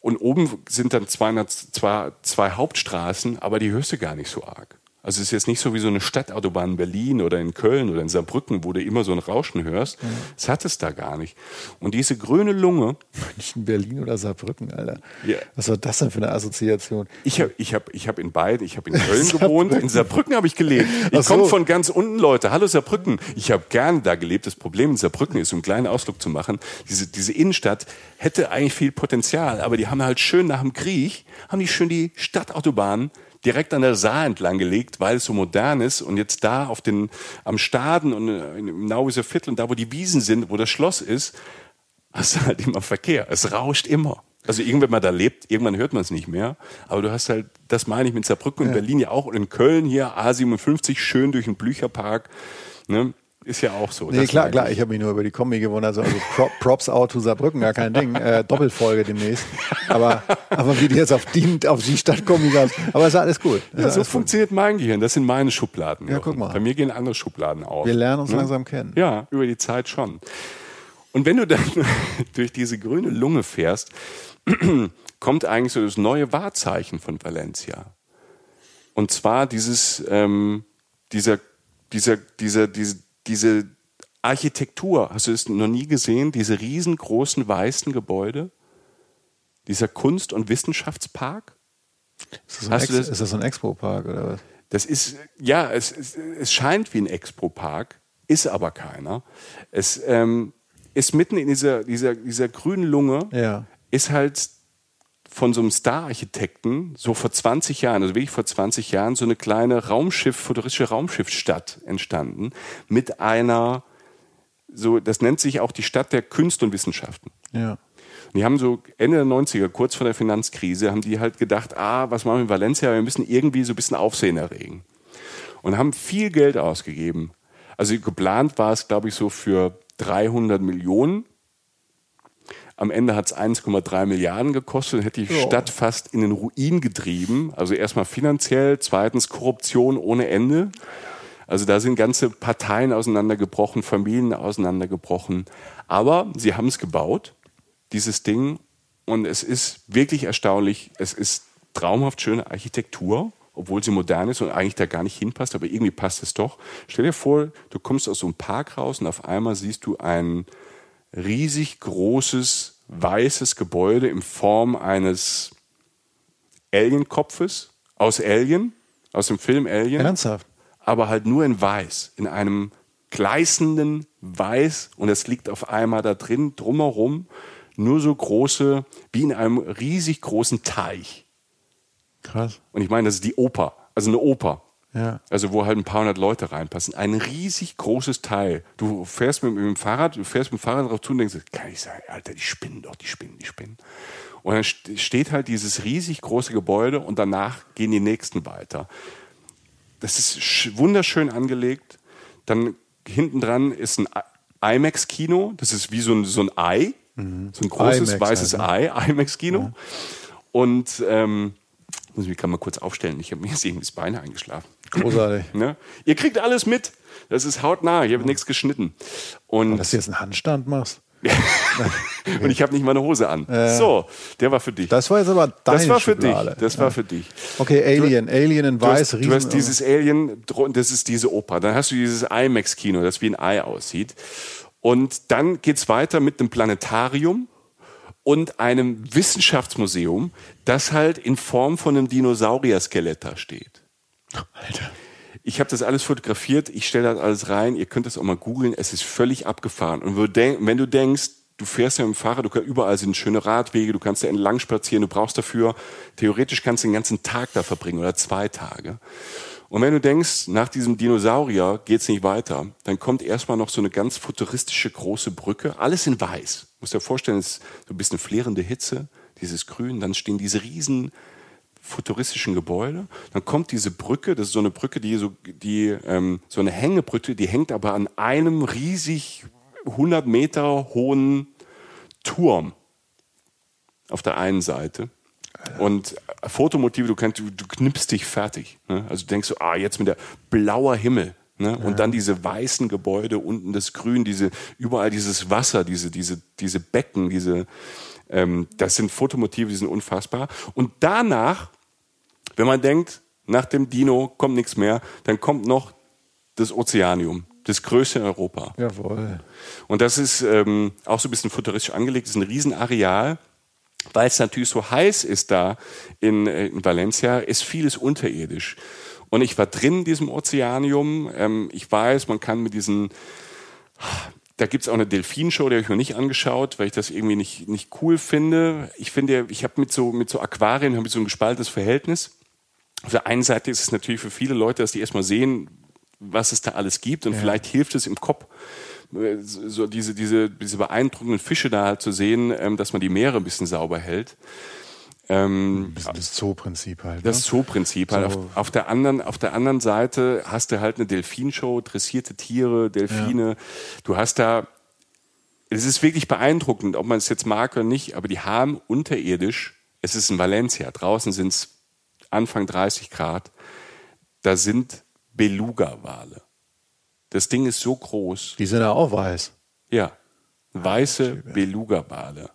Speaker 3: und oben sind dann 200, zwei, zwei Hauptstraßen, aber die hörst du gar nicht so arg. Also es ist jetzt nicht so wie so eine Stadtautobahn in Berlin oder in Köln oder in Saarbrücken, wo du immer so ein Rauschen hörst.
Speaker 2: Mhm.
Speaker 3: Das hat es da gar nicht. Und diese grüne Lunge,
Speaker 2: München, Berlin oder Saarbrücken, Alter.
Speaker 3: Ja.
Speaker 2: Was war das denn für eine Assoziation?
Speaker 3: ich habe ich hab, ich hab in beiden, ich habe in Köln gewohnt, in Saarbrücken habe ich gelebt. Ich
Speaker 2: so.
Speaker 3: komme von ganz unten, Leute. Hallo Saarbrücken. Ich habe gerne da gelebt. Das Problem in Saarbrücken ist, um einen kleinen Ausflug zu machen, diese, diese Innenstadt hätte eigentlich viel Potenzial, aber die haben halt schön nach dem Krieg, haben die schön die Stadtautobahn direkt an der Saar entlang gelegt, weil es so modern ist und jetzt da auf den, am Staden und äh, im Nauwieser Viertel und da, wo die Wiesen sind, wo das Schloss ist, hast du halt immer Verkehr. Es rauscht immer. Also irgendwann man da lebt, irgendwann hört man es nicht mehr. Aber du hast halt, das meine ich mit Saarbrücken und Berlin ja auch und in Köln hier A57 schön durch den Blücherpark. Ne? Ist ja auch so.
Speaker 2: Nee, klar, klar.
Speaker 3: ich.
Speaker 2: Habe mich nur über die Kombi gewundert. Also, also Pro, Props out to Saarbrücken, gar kein Ding. Äh, Doppelfolge demnächst. Aber, aber wie die jetzt auf die, auf die Stadt kommen, gab's- aber ist alles gut. Ist
Speaker 3: Ja, so
Speaker 2: alles gut.
Speaker 3: funktioniert mein Gehirn. Das sind meine Schubladen.
Speaker 2: Ja, guck mal.
Speaker 3: Bei mir gehen andere Schubladen auf.
Speaker 2: Wir lernen uns
Speaker 3: Ne?
Speaker 2: langsam kennen.
Speaker 3: Ja, über die Zeit schon. Und wenn du dann durch diese grüne Lunge fährst, kommt eigentlich so das neue Wahrzeichen von Valencia. Und zwar dieses, ähm, dieser, dieser, dieser, diese, diese Architektur. Hast du es noch nie gesehen? Diese riesengroßen weißen Gebäude? Dieser Kunst- und Wissenschaftspark?
Speaker 2: Ist das,
Speaker 3: Hast du das-
Speaker 2: ist das ein Expo-Park oder was?
Speaker 3: Das ist, ja, es, es, es scheint wie ein Expo-Park, ist aber keiner. Es ähm, ist mitten in dieser, dieser, dieser grünen Lunge,
Speaker 2: Ja.
Speaker 3: ist halt von so einem Star-Architekten so vor 20 Jahren, also wirklich vor 20 Jahren, so eine kleine Raumschiff, futuristische Raumschiffsstadt entstanden mit einer, so, das nennt sich auch die Stadt der Künste und Wissenschaften.
Speaker 2: Ja.
Speaker 3: Und die haben so Ende der 90er, kurz vor der Finanzkrise, haben die halt gedacht, ah, was machen wir in Valencia? Wir müssen irgendwie so ein bisschen Aufsehen erregen. Und haben viel Geld ausgegeben. Also geplant war es, glaube ich, so für 300 Millionen. Am Ende hat es 1,3 Milliarden gekostet und hätte die
Speaker 2: Ja.
Speaker 3: Stadt fast in den Ruin getrieben. Also erstmal finanziell, zweitens Korruption ohne Ende. Also da sind ganze Parteien auseinandergebrochen, Familien auseinandergebrochen. Aber sie haben es gebaut, dieses Ding. Und es ist wirklich erstaunlich. Es ist traumhaft schöne Architektur, obwohl sie modern ist und eigentlich da gar nicht hinpasst, aber irgendwie passt es doch. Stell dir vor, du kommst aus so einem Park raus und auf einmal siehst du ein riesig großes weißes Gebäude in Form eines Alien-Kopfes aus Alien, aus dem Film Alien
Speaker 2: Ernsthaft?
Speaker 3: aber halt nur in weiß, in einem gleißenden Weiß und es liegt auf einmal da drin, drumherum, nur so große, wie in einem riesig großen Teich.
Speaker 2: Krass.
Speaker 3: Und ich meine, das ist die Oper, also eine Oper.
Speaker 2: Ja.
Speaker 3: Also wo halt ein paar hundert Leute reinpassen. Ein riesig großes Teil. Du fährst mit, mit dem Fahrrad, du fährst mit dem Fahrrad drauf zu und denkst, kann ich sagen, Alter, die spinnen doch, die spinnen, die spinnen. Und dann st- steht halt dieses riesig große Gebäude und danach gehen die nächsten weiter. Das ist sch- wunderschön angelegt. Dann hinten dran ist ein IMAX-Kino. Das ist wie so ein, so ein Ei. So ein großes
Speaker 2: IMAX
Speaker 3: weißes
Speaker 2: halt,
Speaker 3: Ei, IMAX-Kino. Und ähm, muss ich mich gerade mal kurz aufstellen. Ich habe mir jetzt irgendwie das Bein eingeschlafen.
Speaker 2: Großartig.
Speaker 3: Ne? Ihr kriegt alles mit. Das ist hautnah. Ich habe nichts geschnitten. Und,
Speaker 2: Dass du jetzt einen Handstand machst.
Speaker 3: und ich habe nicht meine Hose an. So, der war für dich.
Speaker 2: Das war jetzt aber deine
Speaker 3: Das war für
Speaker 2: Schublade.
Speaker 3: dich. Das war für dich.
Speaker 2: Okay, Alien. Alien in
Speaker 3: Du hast,
Speaker 2: weiß,
Speaker 3: du hast dieses Alien, das ist diese Oper. Dann hast du dieses IMAX-Kino, das wie ein Ei aussieht. Und dann geht's weiter mit einem Planetarium und einem Wissenschaftsmuseum, das halt in Form von einem Dinosaurier-Skelett da steht.
Speaker 2: Alter.
Speaker 3: Ich habe das alles fotografiert, ich stelle das alles rein, ihr könnt das auch mal googeln, es ist völlig abgefahren. Und wenn du denkst, du fährst ja mit dem Fahrrad, du kannst, überall sind schöne Radwege, du kannst da entlang spazieren, du brauchst dafür, theoretisch kannst du den ganzen Tag da verbringen oder zwei Tage. Und wenn du denkst, nach diesem Dinosaurier geht's nicht weiter, dann kommt erstmal noch so eine ganz futuristische große Brücke, alles in weiß. Du musst dir vorstellen, es ist so ein bisschen Hitze, dieses Grün, dann stehen diese riesen futuristischen Gebäude. Dann kommt diese Brücke, das ist so eine Brücke, die so, die, ähm, so eine Hängebrücke, die hängt aber an einem riesig 100 Meter hohen Turm auf der einen Seite. Und Fotomotive, du, kannst, du, du knippst dich fertig. Ne? Also du denkst so, ah, jetzt mit der blauer Himmel. Ne? Und dann diese weißen Gebäude, unten das Grün, diese, überall dieses Wasser, diese, diese, diese Becken, diese, ähm, das sind Fotomotive, die sind unfassbar. Und danach, wenn man denkt, nach dem Dino kommt nichts mehr, dann kommt noch das Ozeanium, das größte in Europa.
Speaker 2: Jawohl.
Speaker 3: Und das ist ähm, auch so ein bisschen futuristisch angelegt, das ist ein Riesenareal. Weil es natürlich so heiß ist da in, äh, in Valencia, ist vieles unterirdisch. Und ich war drin in diesem Ozeanium. Ähm, ich weiß, man kann mit diesen da gibt's auch eine Delfinshow, die habe ich mir nicht angeschaut, weil ich das irgendwie nicht, nicht cool finde. Ich finde, ich habe mit so, mit so Aquarien ich so ein gespaltenes Verhältnis. Auf der einen Seite ist es natürlich für viele Leute, dass die erstmal sehen, was es da alles gibt und vielleicht hilft es im Kopf, äh, so diese, diese, diese beeindruckenden Fische da halt zu sehen, ähm, dass man die Meere ein bisschen sauber hält. Ähm,
Speaker 2: das Zooprinzip halt.
Speaker 3: das
Speaker 2: ne?
Speaker 3: Zooprinzip. Halt.
Speaker 2: So.
Speaker 3: Auf, auf, der anderen, auf der anderen Seite hast du halt eine Delfinshow, dressierte Tiere, Delfine. Du hast da, es ist wirklich beeindruckend, ob man es jetzt mag oder nicht, aber die haben unterirdisch, es ist in Valencia, draußen sind es Anfang 30 Grad, da sind Beluga-Wale. Das Ding ist so groß.
Speaker 2: Die sind ja auch weiß.
Speaker 3: Ja, weiße Beluga-Wale.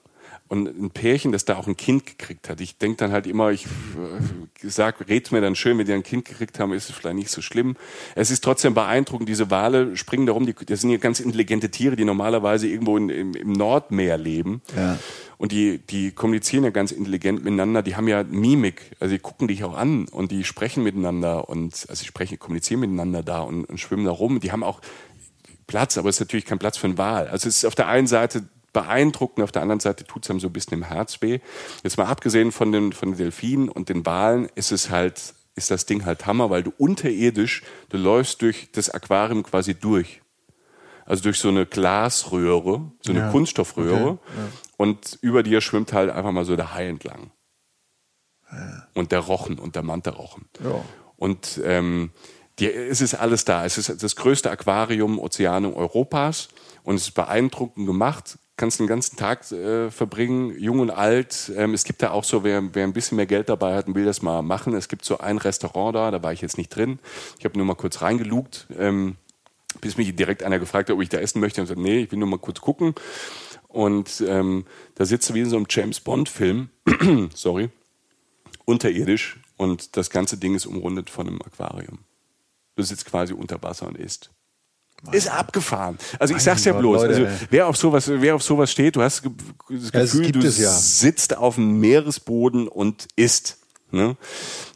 Speaker 3: Und ein Pärchen, das da auch ein Kind gekriegt hat. Ich denke dann halt immer, ich äh, sag, red mir dann schön, wenn die ein Kind gekriegt haben, ist es vielleicht nicht so schlimm. Es ist trotzdem beeindruckend, diese Wale springen darum, die, das sind ja ganz intelligente Tiere, die normalerweise irgendwo in, im, im Nordmeer leben.
Speaker 2: Ja.
Speaker 3: Und die, die kommunizieren ja ganz intelligent miteinander, die haben ja Mimik, also die gucken dich auch an und die sprechen miteinander und also sie sprechen, kommunizieren miteinander da und, und schwimmen da rum. Die haben auch Platz, aber es ist natürlich kein Platz für einen Wal. Also es ist auf der einen Seite beeindruckend, auf der anderen Seite tut es einem so ein bisschen im Herz weh. Jetzt mal abgesehen von den, von den Delfinen und den Walen ist es halt, ist das Ding halt Hammer, weil du unterirdisch, du läufst durch das Aquarium quasi durch. Also durch so eine Glasröhre, so eine
Speaker 2: Ja,
Speaker 3: Kunststoffröhre.
Speaker 2: okay, ja.
Speaker 3: Und über dir schwimmt halt einfach mal so der Hai entlang. Und der Rochen und der Mantarochen.
Speaker 2: Ja.
Speaker 3: Und ähm, die, es ist alles da. Es ist das größte Aquarium, Ozeanum Europas. Und es ist beeindruckend gemacht. Kannst den ganzen Tag äh, verbringen, jung und alt. Ähm, es gibt da auch so, wer, wer ein bisschen mehr Geld dabei hat und will das mal machen. Es gibt so ein Restaurant da, da war ich jetzt nicht drin. Ich habe nur mal kurz reingelugt, ähm, bis mich direkt einer gefragt hat, ob ich da essen möchte. Und ich gesagt, nee, ich will nur mal kurz gucken. Und ähm, da sitzt du wie in so einem James Bond-Film, sorry, unterirdisch. Und das ganze Ding ist umrundet von einem Aquarium. Du sitzt quasi unter Wasser und isst. Ist abgefahren. Also ich sag's ja bloß, also wer auf sowas, wer auf sowas steht, du hast das Gefühl, du
Speaker 2: es ja.
Speaker 3: sitzt auf dem Meeresboden und isst. Ne?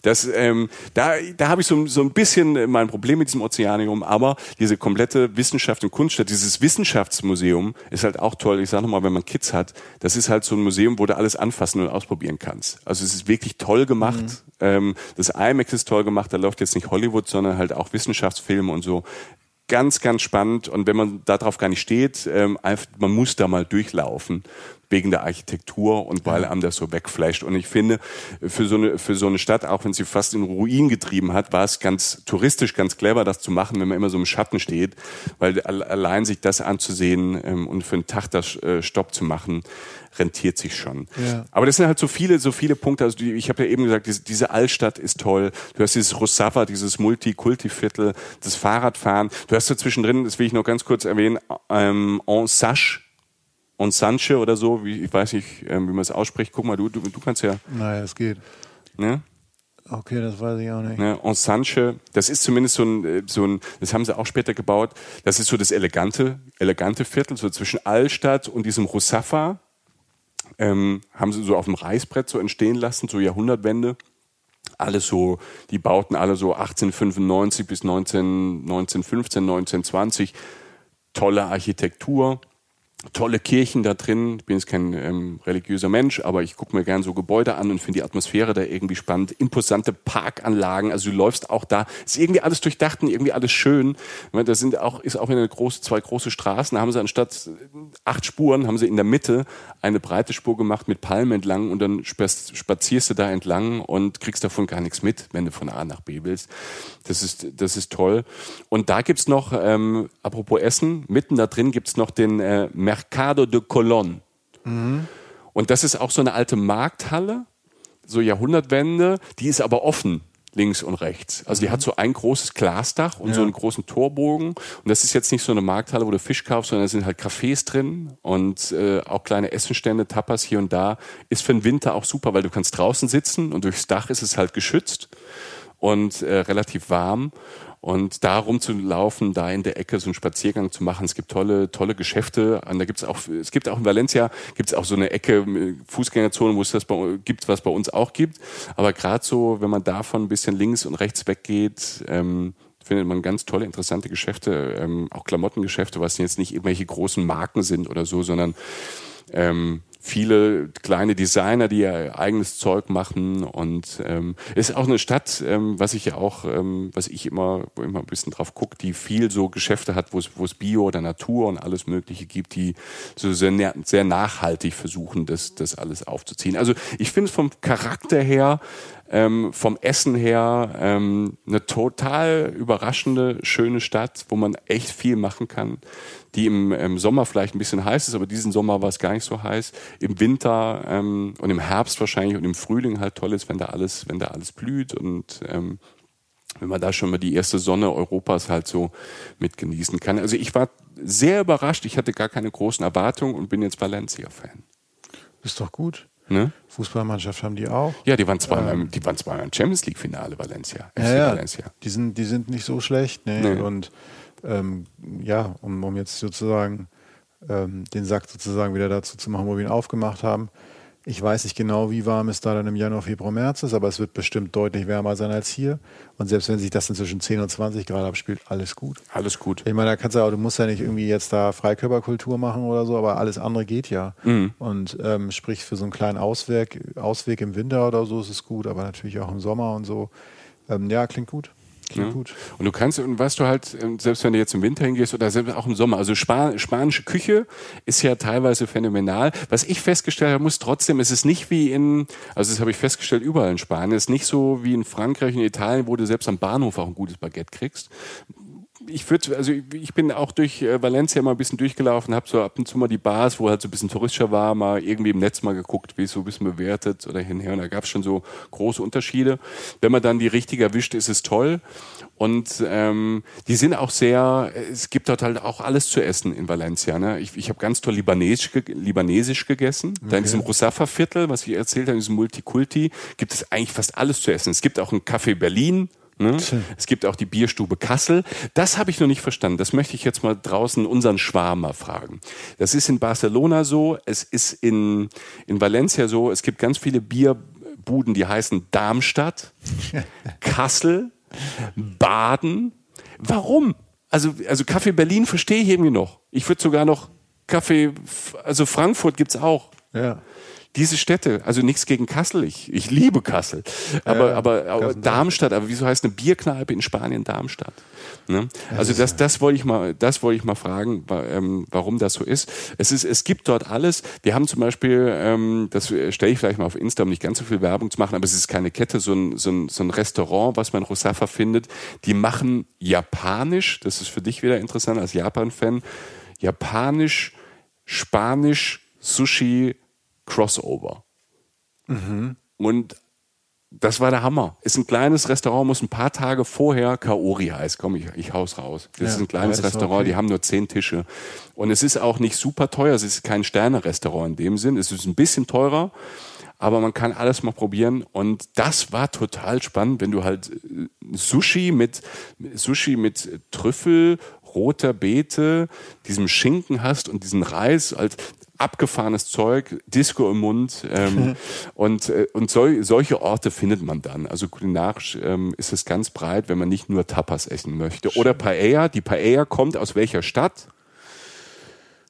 Speaker 3: Das, ähm, da da habe ich so, so ein bisschen mein Problem mit diesem Ozeanium, aber diese komplette Wissenschaft und Kunststadt, dieses Wissenschaftsmuseum ist halt auch toll. Ich sage nochmal, wenn man Kids hat, das ist halt so ein Museum, wo du alles anfassen und ausprobieren kannst. Also es ist wirklich toll gemacht.
Speaker 2: Mhm.
Speaker 3: Ähm, das IMAX ist toll gemacht, da läuft jetzt nicht Hollywood, sondern halt auch Wissenschaftsfilme und so. Ganz, ganz spannend. Und wenn man darauf gar nicht steht, ähm, einfach, man muss da mal durchlaufen, wegen der Architektur und weil einem das so wegflasht. Und ich finde, für so eine, für so eine Stadt, auch wenn sie fast in Ruin getrieben hat, war es ganz touristisch, ganz clever, das zu machen, wenn man immer so im Schatten steht, weil allein sich das anzusehen ähm, und für einen Tag das äh, Stopp zu machen, rentiert sich schon. Ja. Aber das sind halt so viele, so viele Punkte. Also die, ich habe ja eben gesagt, diese, diese Altstadt ist toll. Du hast dieses Rossava, dieses Multikulti-Viertel, das Fahrradfahren. Du hast da zwischendrin, das will ich noch ganz kurz erwähnen, ähm, En Sache, En Sanche oder so, wie, ich weiß nicht, ähm, wie man es ausspricht. Guck mal, du, du, du kannst ja.
Speaker 2: Naja, es geht.
Speaker 3: Ne?
Speaker 2: Okay, das weiß ich auch nicht.
Speaker 3: Ne, en Sanche, das ist zumindest so ein, äh, so ein, das haben sie auch später gebaut, das ist so das elegante, elegante Viertel, so zwischen Altstadt und diesem Roussafa ähm, haben sie so auf dem Reißbrett so entstehen lassen, so Jahrhundertwende. Alles so, die bauten alle so 1895 bis 19, 1915, 1920. Tolle Architektur tolle Kirchen da drin. Ich bin jetzt kein ähm, religiöser Mensch, aber ich gucke mir gern so Gebäude an und finde die Atmosphäre da irgendwie spannend. Imposante Parkanlagen, also du läufst auch da. Ist irgendwie alles durchdacht und irgendwie alles schön. Da sind auch, ist auch eine große, zwei große Straßen. Da haben sie anstatt acht Spuren, haben sie in der Mitte eine breite Spur gemacht mit Palmen entlang und dann spazierst du da entlang und kriegst davon gar nichts mit, wenn du von A nach B willst. Das ist, das ist toll. Und da gibt's noch, ähm, apropos Essen, mitten da drin gibt's noch den äh, Mercado de Colón. Mhm. Und das ist auch so eine alte Markthalle, so Jahrhundertwende, die ist aber offen links und rechts. Also die hat so ein großes Glasdach und ja. so einen großen Torbogen. Und das ist jetzt nicht so eine Markthalle, wo du Fisch kaufst, sondern da sind halt Cafés drin und äh, auch kleine Essenstände, Tapas hier und da. Ist für den Winter auch super, weil du kannst draußen sitzen und durchs Dach ist es halt geschützt und äh, relativ warm. Und da rumzulaufen, da in der Ecke so einen Spaziergang zu machen, es gibt tolle, tolle Geschäfte. Und da gibt's auch, es gibt auch in Valencia gibt's auch so eine Ecke Fußgängerzone, wo es das bei, gibt, was bei uns auch gibt. Aber gerade so, wenn man davon ein bisschen links und rechts weggeht, ähm, findet man ganz tolle, interessante Geschäfte, ähm, auch Klamottengeschäfte, was jetzt nicht irgendwelche großen Marken sind oder so, sondern ähm, viele kleine Designer, die ihr eigenes Zeug machen und ähm, ist auch eine Stadt, ähm, was ich ja auch, ähm, was ich immer, wo immer ein bisschen drauf gucke, die viel so Geschäfte hat, wo es Bio oder Natur und alles Mögliche gibt, die so sehr, sehr nachhaltig versuchen, das das alles aufzuziehen. Also ich finde es vom Charakter her ähm, vom Essen her ähm, eine total überraschende, schöne Stadt, wo man echt viel machen kann, die im, im Sommer vielleicht ein bisschen heiß ist, aber diesen Sommer war es gar nicht so heiß. Im Winter ähm, und im Herbst wahrscheinlich und im Frühling halt toll ist, wenn da alles, wenn da alles blüht und ähm, wenn man da schon mal die erste Sonne Europas halt so mit genießen kann. Also ich war sehr überrascht, ich hatte gar keine großen Erwartungen und bin jetzt Valencia-Fan.
Speaker 2: Ist doch gut. Ne? Fußballmannschaft haben die auch.
Speaker 3: Ja, die waren zweimal, ähm, die waren zweimal im Champions League Finale Valencia.
Speaker 2: Ja, ja, Valencia. Die sind, die sind nicht so schlecht. Ne? Nee. Und ähm, ja, um, um jetzt sozusagen ähm, den Sack sozusagen wieder dazu zu machen, wo wir ihn aufgemacht haben. Ich weiß nicht genau, wie warm es da dann im Januar, Februar, März ist, aber es wird bestimmt deutlich wärmer sein als hier. Und selbst wenn sich das inzwischen 10 und 20 Grad abspielt, alles gut.
Speaker 3: Alles gut.
Speaker 2: Ich meine, da kannst du auch, du musst ja nicht irgendwie jetzt da Freikörperkultur machen oder so, aber alles andere geht ja. Mhm. Und ähm, sprich, für so einen kleinen Ausweg, Ausweg im Winter oder so ist es gut, aber natürlich auch im Sommer und so. Ähm, ja, klingt gut.
Speaker 3: Ja. gut. Und du kannst, und weißt du halt, ähm, selbst wenn du jetzt im Winter hingehst oder selbst auch im Sommer, also Span spanische Küche ist ja teilweise phänomenal. Was ich festgestellt habe, muss trotzdem, es ist nicht wie in, also das habe ich festgestellt, überall in Spanien, es ist nicht so wie in Frankreich und Italien, wo du selbst am Bahnhof auch ein gutes Baguette kriegst ich würde, also ich bin auch durch äh, Valencia mal ein bisschen durchgelaufen, habe so ab und zu mal die Bars, wo halt so ein bisschen touristischer war, mal irgendwie im Netz mal geguckt, wie es so ein bisschen bewertet oder hinher. Und da gab es schon so große Unterschiede. Wenn man dann die richtige erwischt, ist es toll. Und ähm, die sind auch sehr, es gibt dort halt auch alles zu essen in Valencia. Ne? Ich, ich habe ganz toll Libanesisch, Libanesisch gegessen. Okay. Da in diesem Rusafa-Viertel, was ich erzählt habe, in diesem Multikulti, gibt es eigentlich fast alles zu essen. Es gibt auch ein Café Berlin, Ne? Es gibt auch die Bierstube Kassel. Das habe ich noch nicht verstanden. Das möchte ich jetzt mal draußen unseren Schwarmer fragen. Das ist in Barcelona so, es ist in, in Valencia so, es gibt ganz viele Bierbuden, die heißen Darmstadt, Kassel, Baden. Warum? Also, also Kaffee Berlin verstehe ich irgendwie noch. Ich würde sogar noch Kaffee, also Frankfurt gibt's auch.
Speaker 2: Ja.
Speaker 3: Diese Städte, also nichts gegen Kassel, ich, ich liebe Kassel, aber,
Speaker 2: Ja,
Speaker 3: aber, aber. Darmstadt, aber wieso heißt eine Bierkneipe in Spanien Darmstadt? Ne? Also das, das wollte ich mal, das wollte ich mal fragen, ähm, warum das so ist. Es ist, es gibt dort alles. Wir haben zum Beispiel, ähm, das stelle ich vielleicht mal auf Insta, um nicht ganz so viel Werbung zu machen, aber es ist keine Kette, so ein, so ein, so ein Restaurant, was man in Rosafa findet. Die machen japanisch, das ist für dich wieder interessant als Japan-Fan, japanisch, spanisch, Sushi, Crossover. Und das war der Hammer. Ist ein kleines Restaurant, muss ein paar Tage vorher Kaori heißt. Komm, ich, ich haus raus. Das
Speaker 2: Ja,
Speaker 3: ist ein kleines Restaurant,
Speaker 2: okay.
Speaker 3: die haben nur zehn Tische. Und es ist auch nicht super teuer. Es ist kein Sterne-Restaurant in dem Sinn. Es ist ein bisschen teurer, aber man kann alles mal probieren. Und das war total spannend, wenn du halt äh, Sushi mit, Sushi mit Trüffel, roter Beete, diesem Schinken hast und diesen Reis als abgefahrenes Zeug, Disco im Mund ähm, und, äh, und sol solche Orte findet man dann. Also kulinarisch ähm, ist es ganz breit, wenn man nicht nur Tapas essen möchte. Oder Paella. Die Paella kommt aus welcher Stadt?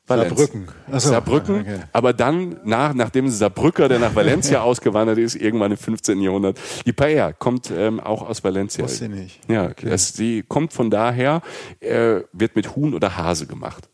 Speaker 3: Valenz.
Speaker 2: Saarbrücken. Ach so,
Speaker 3: Saarbrücken.
Speaker 2: okay.
Speaker 3: Aber dann, nach, nachdem Saarbrücker, der nach Valencia ausgewandert ist, irgendwann im 15. Jahrhundert, die Paella kommt ähm, auch aus Valencia.
Speaker 2: Wusste ich nicht.
Speaker 3: Ja, es, sie kommt von daher, äh, wird mit Huhn oder Hase gemacht.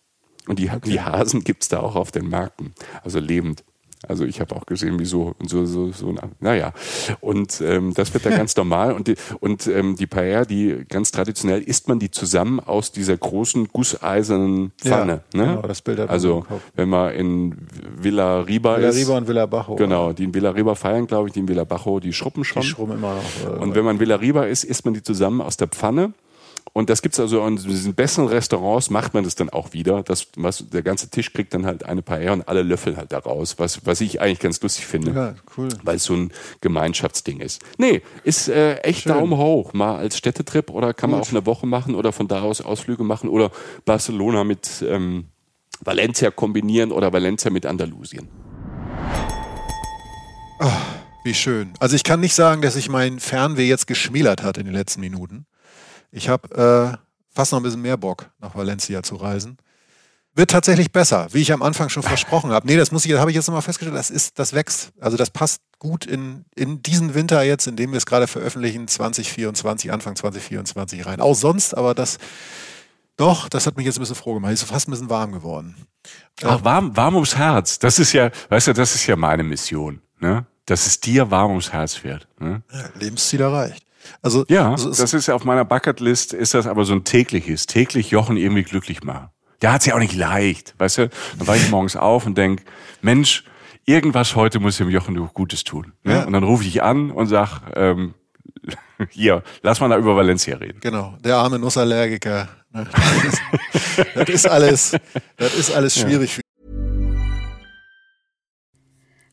Speaker 3: Und die, die Hasen gibt's da auch auf den Märkten, also lebend. Also ich habe auch gesehen, wie so, so, so, so naja. Und ähm, das wird da ganz normal. Und die, und ähm, die Paella, die ganz traditionell isst man die zusammen aus dieser großen gusseisernen Pfanne.
Speaker 2: Ja,
Speaker 3: ne?
Speaker 2: genau, das Bild hat man
Speaker 3: Also wenn man in Villa Riba
Speaker 2: Villa
Speaker 3: ist.
Speaker 2: Riba und Villa Bajo.
Speaker 3: Genau, die in Villa Riba feiern, glaube ich, die in Villa Bajo, die schruppen schon.
Speaker 2: Die schrubben immer noch. Äh,
Speaker 3: Und wenn man Villa Riba isst, isst man die zusammen aus der Pfanne. Und das gibt's also in diesen besseren Restaurants, macht man das dann auch wieder. Das, was, der ganze Tisch kriegt dann halt eine Paella und alle löffeln halt da raus, was, was ich eigentlich ganz lustig finde.
Speaker 2: Ja, cool.
Speaker 3: Weil es so ein Gemeinschaftsding ist. Nee, ist äh, echt Daumen hoch. Mal als Städtetrip oder kann man auch eine Woche machen oder von da aus Ausflüge machen oder Barcelona mit ähm, Valencia kombinieren oder Valencia mit Andalusien.
Speaker 2: Wie schön. Also ich kann nicht sagen, dass sich mein Fernweh jetzt geschmälert hat in den letzten Minuten. Ich habe äh, fast noch ein bisschen mehr Bock, nach Valencia zu reisen. Wird tatsächlich besser, wie ich am Anfang schon versprochen habe. Nee, das muss ich, habe ich jetzt nochmal festgestellt, das ist, das wächst. Also das passt gut in, in diesen Winter jetzt, in dem wir es gerade veröffentlichen, 2024, Anfang 2024 rein. Auch sonst, aber das, doch, das hat mich jetzt ein bisschen froh gemacht. Ist fast ein bisschen warm geworden.
Speaker 6: Ach, warm, warm ums Herz. Das ist ja, weißt du, das ist ja meine Mission, ne? Dass es dir warm ums Herz wird. Ne?
Speaker 2: Ja, Lebensziel erreicht. Also,
Speaker 6: Ja,
Speaker 2: es-
Speaker 6: das ist auf meiner Bucketlist, ist das aber so ein tägliches, täglich Jochen irgendwie glücklich machen. Der hat's ja auch nicht leicht, weißt du? Dann war ich morgens auf und denk, Mensch, irgendwas heute muss dem Jochen doch Gutes tun. Ne?
Speaker 2: Ja.
Speaker 6: Und dann rufe ich an und sag, ähm, hier, lass mal da über Valencia reden.
Speaker 2: Genau, der arme Nussallergiker. ne? Das ist, alles, das ist alles schwierig für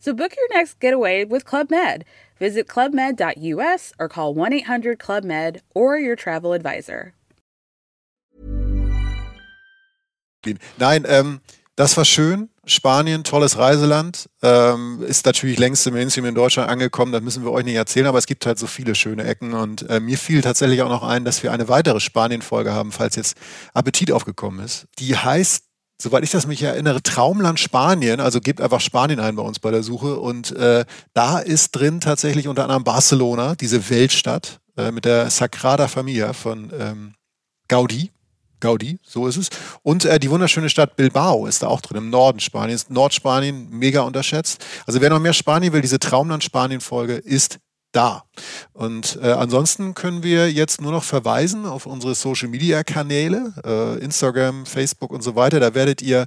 Speaker 7: So book your next getaway with Club Med. Visit clubmed.us or call 1 800 Club Med or your travel advisor.
Speaker 2: Nein, ähm, das war schön. Spanien, tolles Reiseland. Ähm, ist natürlich längst im Mainstream in Deutschland angekommen, das müssen wir euch nicht erzählen, aber es gibt halt so viele schöne Ecken. Und äh, mir fiel tatsächlich auch noch ein, dass wir eine weitere Spanien-Folge haben, falls jetzt Appetit aufgekommen ist. Die heißt soweit ich das mich erinnere, Traumland Spanien. Also gebt einfach Spanien ein bei uns bei der Suche. Und äh, da ist drin tatsächlich unter anderem Barcelona, diese Weltstadt äh, mit der Sagrada Familia von ähm, Gaudi. Gaudi, so ist es. Und äh, die wunderschöne Stadt Bilbao ist da auch drin, im Norden Spaniens. Nordspanien, mega unterschätzt. Also wer noch mehr Spanien will, diese Traumland Spanien-Folge ist da. Und äh, ansonsten können wir jetzt nur noch verweisen auf unsere Social-Media-Kanäle, äh, Instagram, Facebook und so weiter. Da werdet ihr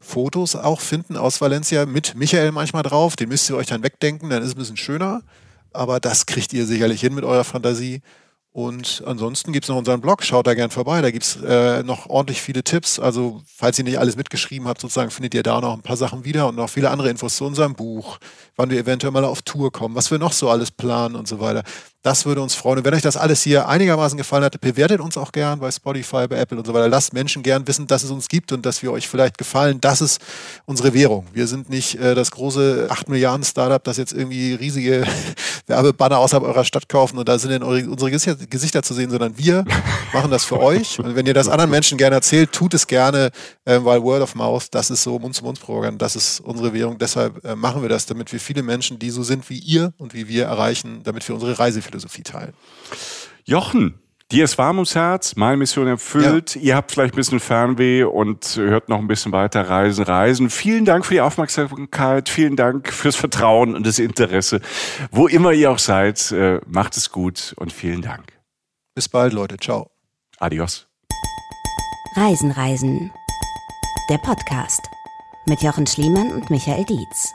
Speaker 2: Fotos auch finden aus Valencia mit Michael manchmal drauf. Den müsst ihr euch dann wegdenken, dann ist es ein bisschen schöner. Aber das kriegt ihr sicherlich hin mit eurer Fantasie. Und ansonsten gibt es noch unseren Blog, schaut da gern vorbei. Da gibt es äh, noch ordentlich viele Tipps. Also, falls ihr nicht alles mitgeschrieben habt, sozusagen, findet ihr da noch ein paar Sachen wieder und noch viele andere Infos zu unserem Buch, wann wir eventuell mal auf Tour kommen, was wir noch so alles planen und so weiter. Das würde uns freuen. Und wenn euch das alles hier einigermaßen gefallen hat, bewertet uns auch gern bei Spotify, bei Apple und so weiter. Lasst Menschen gern wissen, dass es uns gibt und dass wir euch vielleicht gefallen. Das ist unsere Währung. Wir sind nicht äh, das große 8 Milliarden Startup, das jetzt irgendwie riesige Werbebanner außerhalb eurer Stadt kaufen und da sind dann unsere Gesichter zu sehen, sondern wir machen das für euch. Und wenn ihr das anderen Menschen gerne erzählt, tut es gerne, äh, weil Word of Mouth, das ist so Mund-zu-Mund-Programm, das ist unsere Währung. Deshalb äh, machen wir das, damit wir viele Menschen, die so sind wie ihr und wie wir erreichen, damit wir unsere Reisephilosophie teilen.
Speaker 3: Jochen, Dir ist warm ums Herz, meine Mission erfüllt. Ja. Ihr habt vielleicht ein bisschen Fernweh und hört noch ein bisschen weiter Reisen, Reisen. Vielen Dank für die Aufmerksamkeit, vielen Dank fürs Vertrauen und das Interesse. Wo immer ihr auch seid, äh, macht es gut und vielen Dank.
Speaker 2: Bis bald, Leute. Ciao.
Speaker 3: Adios.
Speaker 1: Reisen, Reisen. Der Podcast mit Jochen Schliemann und Michael Dietz.